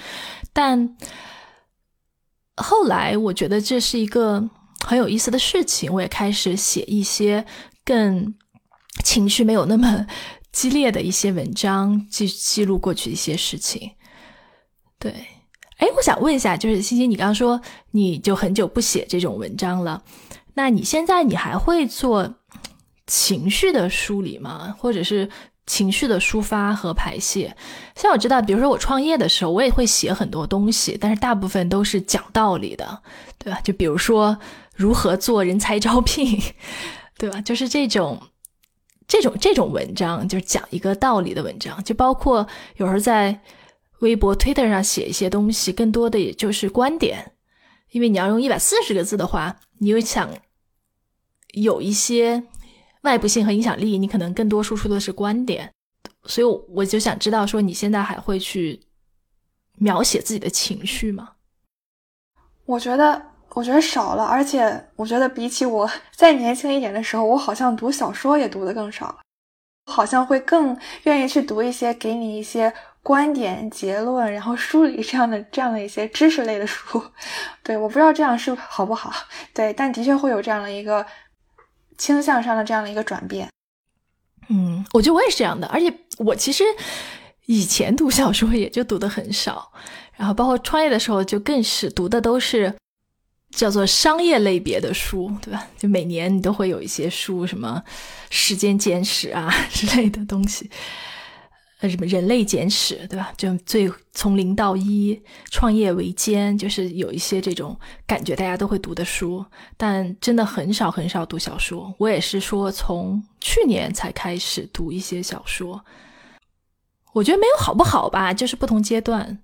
但后来我觉得这是一个很有意思的事情，我也开始写一些更。情绪没有那么 激烈的一些文章，记记录过去一些事情。对，哎，我想问一下，就是欣欣，你刚刚说你就很久不写这种文章了，那你现在你还会做情绪的梳理吗？或者是情绪的抒发和排泄？像我知道，比如说我创业的时候，我也会写很多东西，但是大部分都是讲道理的，对吧？就比如说如何做人才招聘，对吧？就是这种。这种这种文章就是讲一个道理的文章，就包括有时候在微博、Twitter 上写一些东西，更多的也就是观点。因为你要用一百四十个字的话，你又想有一些外部性和影响力，你可能更多输出的是观点。所以我就想知道，说你现在还会去描写自己的情绪吗？我觉得。我觉得少了，而且我觉得比起我再年轻一点的时候，我好像读小说也读的更少了，好像会更愿意去读一些给你一些观点、结论，然后梳理这样的这样的一些知识类的书。对，我不知道这样是好不好，对，但的确会有这样的一个倾向上的这样的一个转变。嗯，我觉得我也是这样的，而且我其实以前读小说也就读的很少，然后包括创业的时候就更是读的都是。叫做商业类别的书，对吧？就每年你都会有一些书，什么《时间简史》啊 之类的东西，呃，什么《人类简史》，对吧？就最从零到一，创业维艰，就是有一些这种感觉，大家都会读的书。但真的很少很少读小说。我也是说，从去年才开始读一些小说。我觉得没有好不好吧，就是不同阶段。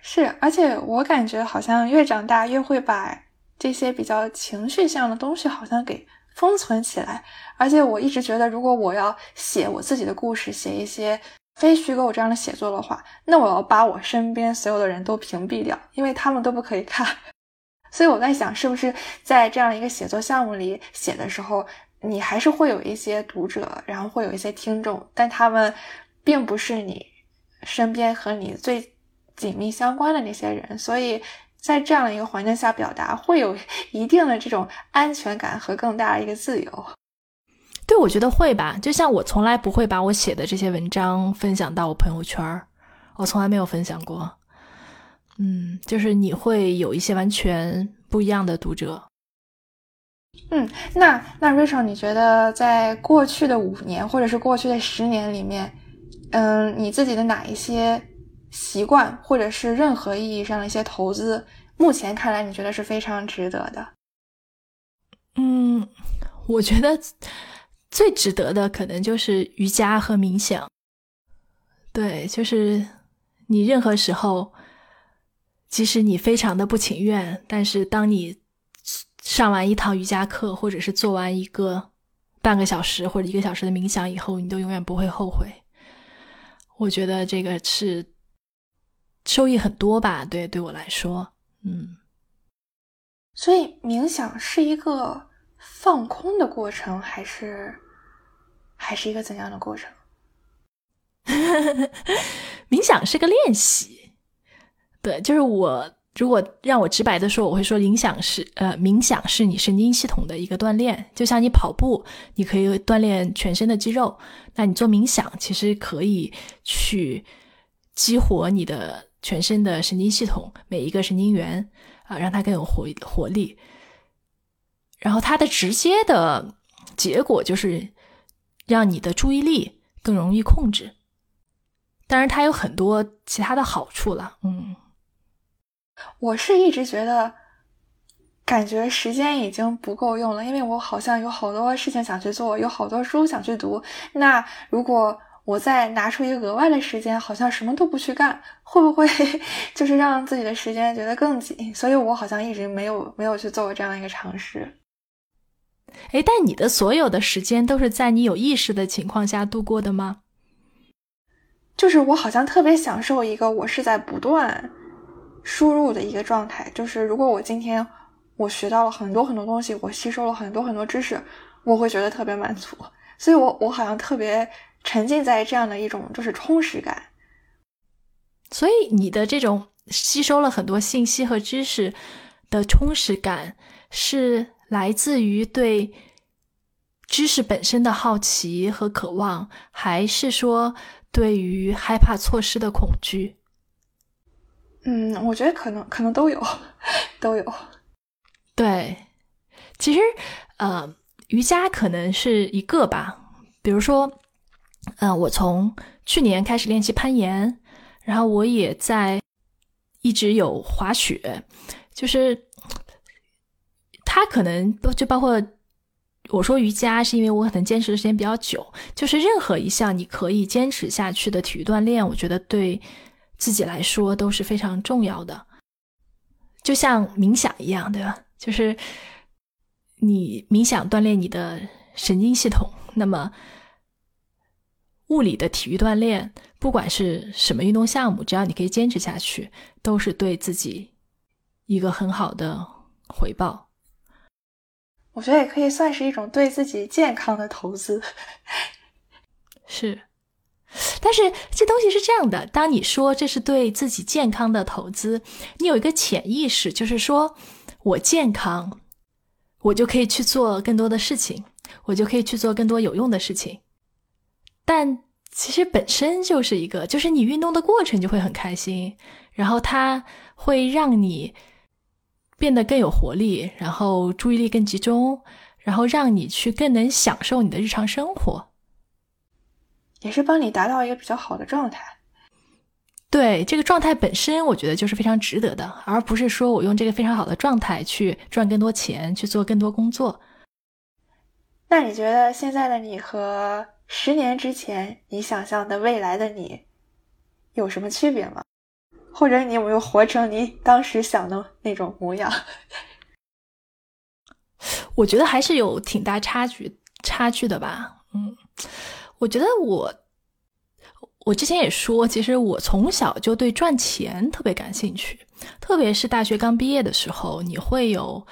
是，而且我感觉好像越长大越会把这些比较情绪向的东西好像给封存起来。而且我一直觉得，如果我要写我自己的故事，写一些非虚构这样的写作的话，那我要把我身边所有的人都屏蔽掉，因为他们都不可以看。所以我在想，是不是在这样一个写作项目里写的时候，你还是会有一些读者，然后会有一些听众，但他们并不是你身边和你最紧密相关的那些人，所以在这样的一个环境下表达，会有一定的这种安全感和更大的一个自由。对，我觉得会吧。就像我从来不会把我写的这些文章分享到我朋友圈我从来没有分享过。嗯，就是你会有一些完全不一样的读者。嗯，那那 Rachel，你觉得在过去的五年或者是过去的十年里面，嗯，你自己的哪一些习惯或者是任何意义上的一些投资，目前看来你觉得是非常值得的？嗯，我觉得。最值得的可能就是瑜伽和冥想，对，就是你任何时候，即使你非常的不情愿，但是当你上完一堂瑜伽课，或者是做完一个半个小时或者一个小时的冥想以后，你都永远不会后悔。我觉得这个是收益很多吧，对，对我来说，嗯。所以冥想是一个。放空的过程，还是还是一个怎样的过程？冥想是个练习，对，就是我如果让我直白的说，我会说，冥想是呃，冥想是你神经系统的一个锻炼，就像你跑步，你可以锻炼全身的肌肉，那你做冥想其实可以去激活你的全身的神经系统每一个神经元啊，让它更有活活力。然后它的直接的结果就是让你的注意力更容易控制，当然它有很多其他的好处了。嗯，我是一直觉得感觉时间已经不够用了，因为我好像有好多事情想去做，有好多书想去读。那如果我再拿出一个额外的时间，好像什么都不去干，会不会 就是让自己的时间觉得更紧？所以我好像一直没有没有去做过这样一个尝试。哎，但你的所有的时间都是在你有意识的情况下度过的吗？就是我好像特别享受一个我是在不断输入的一个状态。就是如果我今天我学到了很多很多东西，我吸收了很多很多知识，我会觉得特别满足。所以我我好像特别沉浸在这样的一种就是充实感。所以你的这种吸收了很多信息和知识的充实感是。来自于对知识本身的好奇和渴望，还是说对于害怕错失的恐惧？嗯，我觉得可能可能都有，都有。对，其实呃，瑜伽可能是一个吧。比如说，嗯，我从去年开始练习攀岩，然后我也在一直有滑雪，就是。它可能不就包括我说瑜伽，是因为我可能坚持的时间比较久。就是任何一项你可以坚持下去的体育锻炼，我觉得对自己来说都是非常重要的。就像冥想一样，对吧？就是你冥想锻炼你的神经系统，那么物理的体育锻炼，不管是什么运动项目，只要你可以坚持下去，都是对自己一个很好的回报。我觉得也可以算是一种对自己健康的投资，是。但是这东西是这样的：当你说这是对自己健康的投资，你有一个潜意识，就是说我健康，我就可以去做更多的事情，我就可以去做更多有用的事情。但其实本身就是一个，就是你运动的过程就会很开心，然后它会让你。变得更有活力，然后注意力更集中，然后让你去更能享受你的日常生活，也是帮你达到一个比较好的状态。对这个状态本身，我觉得就是非常值得的，而不是说我用这个非常好的状态去赚更多钱，去做更多工作。那你觉得现在的你和十年之前你想象的未来的你有什么区别吗？或者你有没有活成你当时想的那种模样？我觉得还是有挺大差距差距的吧。嗯，我觉得我我之前也说，其实我从小就对赚钱特别感兴趣，特别是大学刚毕业的时候，你会有，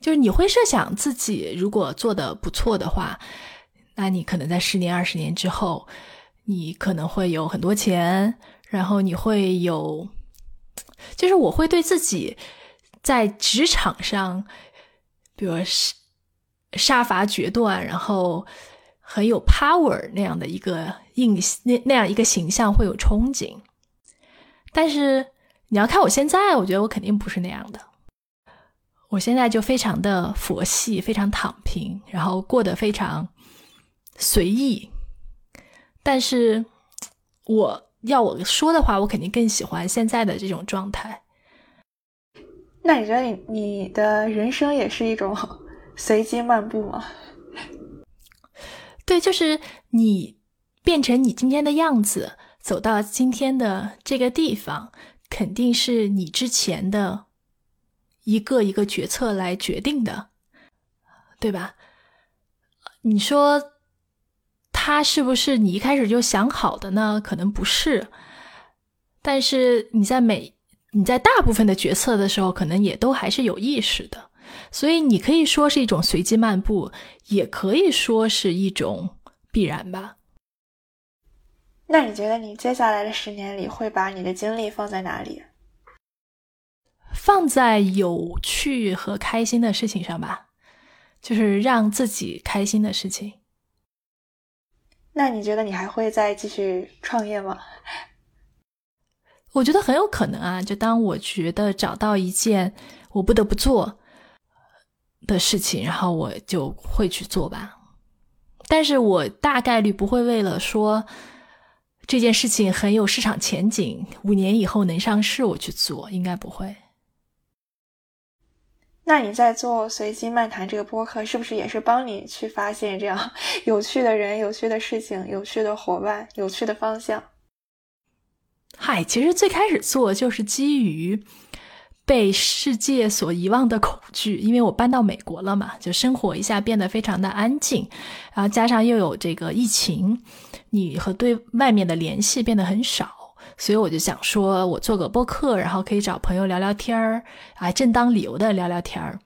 就是你会设想自己如果做的不错的话，那你可能在十年、二十年之后，你可能会有很多钱，然后你会有，就是我会对自己在职场上，比如杀杀伐决断，然后。很有 power 那样的一个印那那样一个形象会有憧憬，但是你要看我现在，我觉得我肯定不是那样的。我现在就非常的佛系，非常躺平，然后过得非常随意。但是我要我说的话，我肯定更喜欢现在的这种状态。那你觉得你你的人生也是一种随机漫步吗？对，就是你变成你今天的样子，走到今天的这个地方，肯定是你之前的一个一个决策来决定的，对吧？你说他是不是你一开始就想好的呢？可能不是，但是你在每你在大部分的决策的时候，可能也都还是有意识的。所以你可以说是一种随机漫步，也可以说是一种必然吧。那你觉得你接下来的十年里会把你的精力放在哪里？放在有趣和开心的事情上吧，就是让自己开心的事情。那你觉得你还会再继续创业吗？我觉得很有可能啊。就当我觉得找到一件我不得不做。的事情，然后我就会去做吧，但是我大概率不会为了说这件事情很有市场前景，五年以后能上市我去做，应该不会。那你在做随机漫谈这个播客，是不是也是帮你去发现这样 有趣的人、有趣的事情、有趣的伙伴、有趣的方向？嗨，其实最开始做就是基于。被世界所遗忘的恐惧，因为我搬到美国了嘛，就生活一下变得非常的安静，然后加上又有这个疫情，你和对外面的联系变得很少，所以我就想说，我做个播客，然后可以找朋友聊聊天儿，啊，正当理由的聊聊天儿，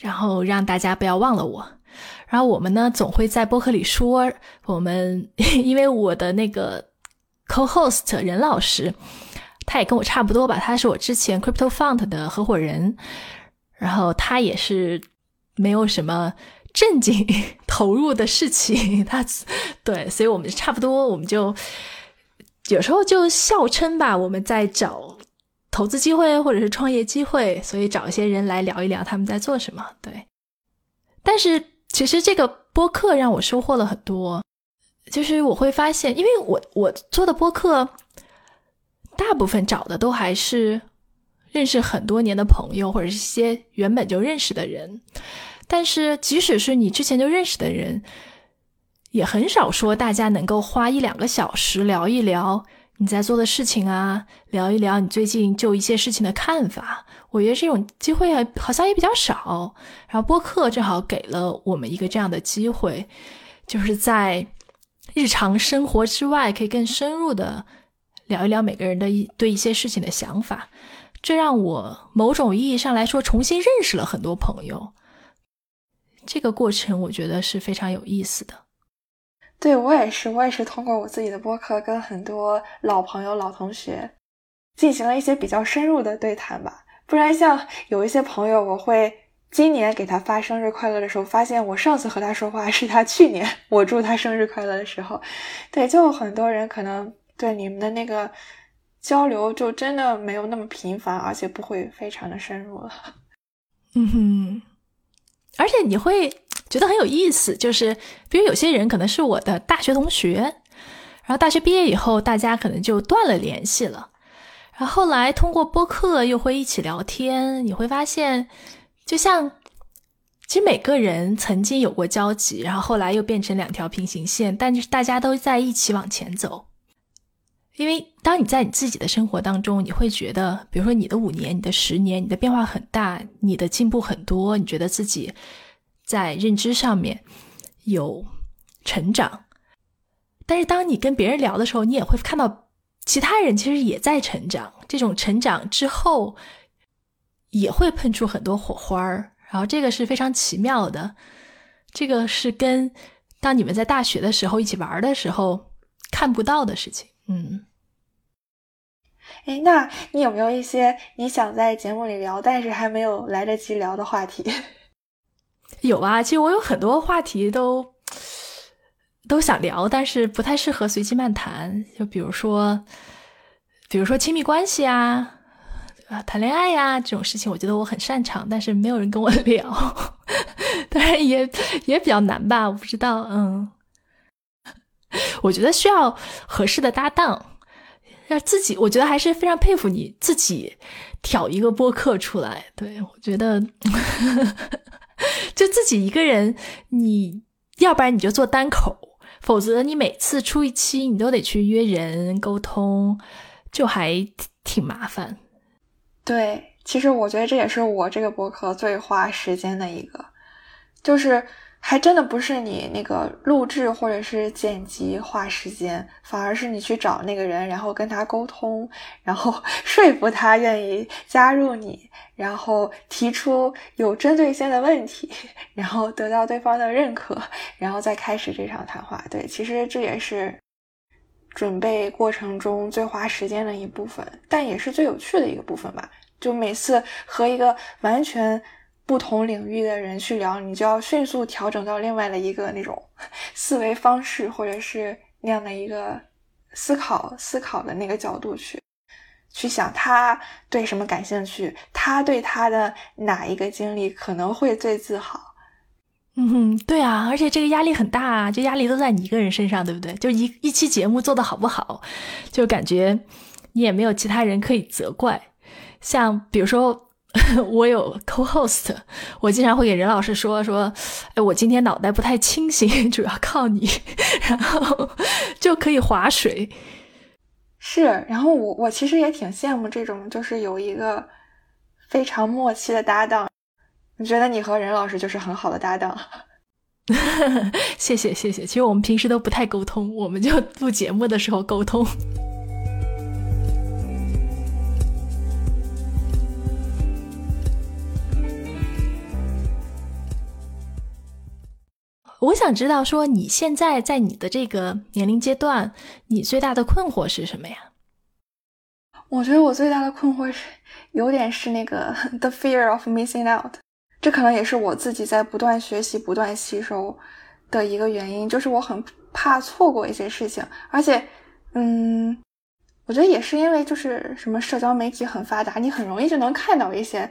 然后让大家不要忘了我。然后我们呢，总会在播客里说，我们 因为我的那个 co-host 任老师。他也跟我差不多吧，他是我之前 Crypto Fund 的合伙人，然后他也是没有什么正经 投入的事情，他 对，所以我们差不多，我们就有时候就笑称吧，我们在找投资机会或者是创业机会，所以找一些人来聊一聊他们在做什么。对，但是其实这个播客让我收获了很多，就是我会发现，因为我我做的播客。大部分找的都还是认识很多年的朋友，或者是一些原本就认识的人。但是，即使是你之前就认识的人，也很少说大家能够花一两个小时聊一聊你在做的事情啊，聊一聊你最近就一些事情的看法。我觉得这种机会好像也比较少。然后，播客正好给了我们一个这样的机会，就是在日常生活之外，可以更深入的。聊一聊每个人的一对一些事情的想法，这让我某种意义上来说重新认识了很多朋友。这个过程我觉得是非常有意思的。对我也是，我也是通过我自己的播客跟很多老朋友、老同学进行了一些比较深入的对谈吧。不然像有一些朋友，我会今年给他发生日快乐的时候，发现我上次和他说话是他去年 我祝他生日快乐的时候。对，就很多人可能。对你们的那个交流就真的没有那么频繁，而且不会非常的深入了。嗯哼，而且你会觉得很有意思，就是比如有些人可能是我的大学同学，然后大学毕业以后大家可能就断了联系了，然后后来通过播客又会一起聊天，你会发现，就像其实每个人曾经有过交集，然后后来又变成两条平行线，但是大家都在一起往前走。因为当你在你自己的生活当中，你会觉得，比如说你的五年、你的十年，你的变化很大，你的进步很多，你觉得自己在认知上面有成长。但是当你跟别人聊的时候，你也会看到其他人其实也在成长。这种成长之后，也会喷出很多火花儿。然后这个是非常奇妙的，这个是跟当你们在大学的时候一起玩的时候看不到的事情。嗯。哎，那你有没有一些你想在节目里聊，但是还没有来得及聊的话题？有啊，其实我有很多话题都都想聊，但是不太适合随机漫谈。就比如说，比如说亲密关系啊，啊，谈恋爱呀这种事情，我觉得我很擅长，但是没有人跟我 聊，当然也也比较难吧，我不知道。嗯，我觉得需要合适的搭档。要自己，我觉得还是非常佩服你自己挑一个播客出来。对我觉得，就自己一个人，你要不然你就做单口，否则你每次出一期，你都得去约人沟通，就还挺麻烦。对，其实我觉得这也是我这个博客最花时间的一个，就是。还真的不是你那个录制或者是剪辑花时间，反而是你去找那个人，然后跟他沟通，然后 说服他愿意加入你，然后提出有针对性的问题，然后得到对方的认可，然后再开始这场谈话。对，其实这也是准备过程中最花时间的一部分，但也是最有趣的一个部分吧。就每次和一个完全。不同领域的人去聊，你就要迅速调整到另外的一个那种 思维方式，或者是那样的一个思考思考的那个角度去去想他对什么感兴趣，他对他的哪一个经历可能会最自豪。嗯哼，对啊，而且这个压力很大啊，这压力都在你一个人身上，对不对？就一一期节目做的好不好，就感觉你也没有其他人可以责怪。像比如说。我有 co-host，我经常会给任老师说说，哎，我今天脑袋不太清醒，主要靠你，然后就可以划水。是，然后我我其实也挺羡慕这种，就是有一个非常默契的搭档。你觉得你和任老师就是很好的搭档？谢谢谢谢，其实我们平时都不太沟通，我们就录节目的时候沟通。我想知道，说你现在在你的这个年龄阶段，你最大的困惑是什么呀？我觉得我最大的困惑是，有点是那个 the fear of missing out。这可能也是我自己在不断学习、不断吸收的一个原因，就是我很怕错过一些事情。而且，嗯，我觉得也是因为就是什么社交媒体很发达，你很容易就能看到一些，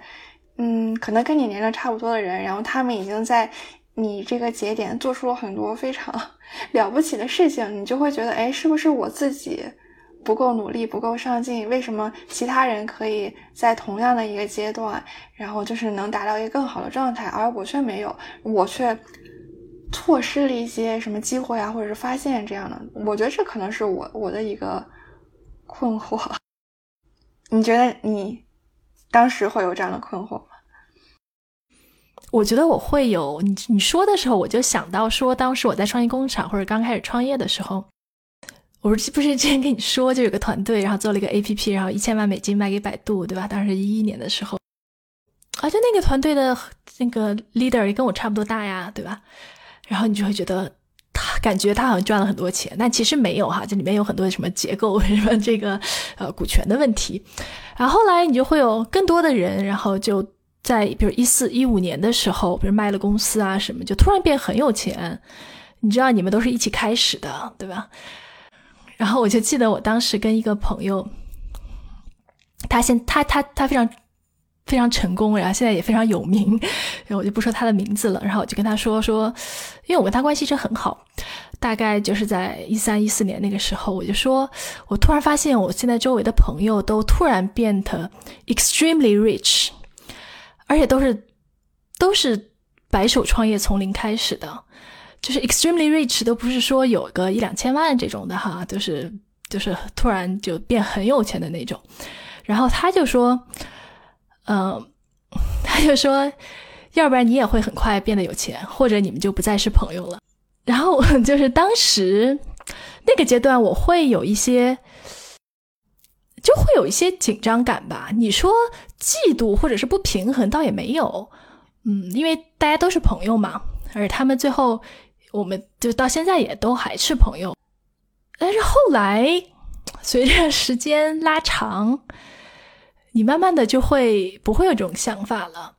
嗯，可能跟你年龄差不多的人，然后他们已经在。你这个节点做出了很多非常 了不起的事情，你就会觉得，哎，是不是我自己不够努力、不够上进？为什么其他人可以在同样的一个阶段，然后就是能达到一个更好的状态，而我却没有，我却错失了一些什么机会啊，或者是发现这样的？我觉得这可能是我我的一个困惑。你觉得你当时会有这样的困惑？我觉得我会有你你说的时候，我就想到说，当时我在创业工厂或者刚开始创业的时候，我不是之前跟你说，就有个团队，然后做了一个 A P P，然后一千万美金卖给百度，对吧？当时一一年的时候，而且那个团队的那个 leader 也跟我差不多大呀，对吧？然后你就会觉得他感觉他好像赚了很多钱，但其实没有哈，这里面有很多什么结构 什么这个呃股权的问题。然后后来你就会有更多的人，然后就。在比如一四一五年的时候，比如卖了公司啊什么，就突然变很有钱。你知道你们都是一起开始的，对吧？然后我就记得我当时跟一个朋友，他现他他他非常非常成功，然后现在也非常有名，然后我就不说他的名字了。然后我就跟他说说，因为我跟他关系一直很好，大概就是在一三一四年那个时候，我就说我突然发现我现在周围的朋友都突然变得 extremely rich。而且都是都是白手创业从零开始的，就是 extremely rich 都不是说有个一两千万这种的哈，就是就是突然就变很有钱的那种。然后他就说，嗯，他就说，要不然你也会很快变得有钱，或者你们就不再是朋友了。然后就是当时那个阶段我会有一些，就会有一些紧张感吧。你说嫉妒或者是不平衡，倒也没有。嗯，因为大家都是朋友嘛，而他们最后，我们就到现在也都还是朋友。但是后来，随着时间拉长，你慢慢的就会不会有这种想法了。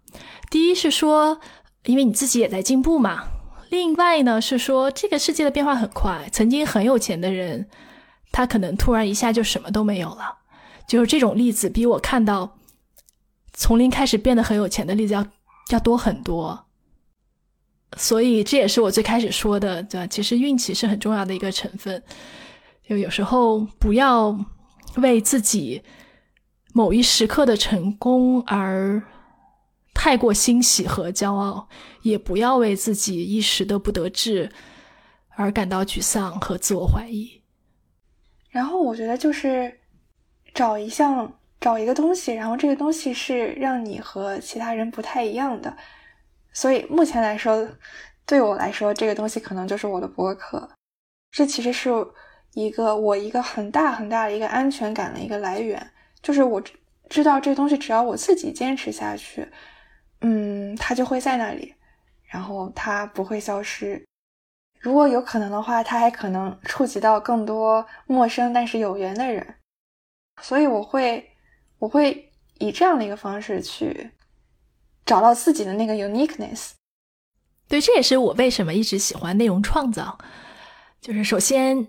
第一是说，因为你自己也在进步嘛。另外呢是说，这个世界的变化很快，曾经很有钱的人，他可能突然一下就什么都没有了。就是这种例子，比我看到从零开始变得很有钱的例子要要多很多。所以这也是我最开始说的，对吧？其实运气是很重要的一个成分。就有时候不要为自己某一时刻的成功而。太过欣喜和骄傲，也不要为自己一时的不得志而感到沮丧和自我怀疑。然后我觉得就是找一项、找一个东西，然后这个东西是让你和其他人不太一样的。所以目前来说，对我来说，这个东西可能就是我的博客。这其实是一个我一个很大很大的一个安全感的一个来源，就是我知道这东西只要我自己坚持下去。嗯，它就会在那里，然后它不会消失。如果有可能的话，它还可能触及到更多陌生但是有缘的人。所以我会，我会以这样的一个方式去找到自己的那个 uniqueness。对，这也是我为什么一直喜欢内容创造。就是首先，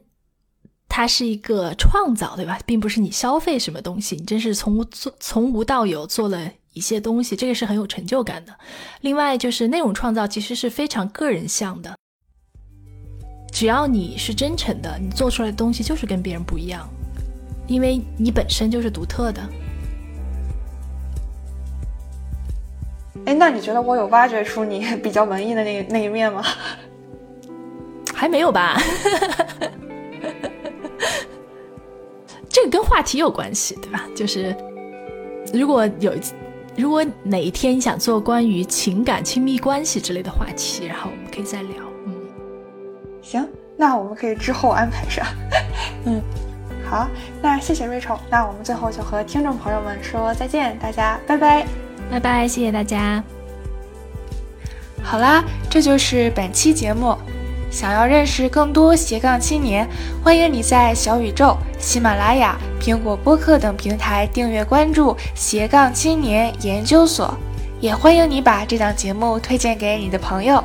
它是一个创造，对吧？并不是你消费什么东西，你真是从无做从无到有做了。一些东西，这个是很有成就感的。另外，就是内容创造其实是非常个人向的。只要你是真诚的，你做出来的东西就是跟别人不一样，因为你本身就是独特的。哎，那你觉得我有挖掘出你比较文艺的那那一面吗？还没有吧？这个跟话题有关系，对吧？就是如果有。如果哪一天你想做关于情感、亲密关系之类的话题，然后我们可以再聊。嗯，行，那我们可以之后安排上。嗯，好，那谢谢 Rachel。那我们最后就和听众朋友们说再见，大家拜拜，拜拜，谢谢大家。好啦，这就是本期节目。想要认识更多斜杠青年，欢迎你在小宇宙、喜马拉雅、苹果播客等平台订阅关注斜杠青年研究所，也欢迎你把这档节目推荐给你的朋友。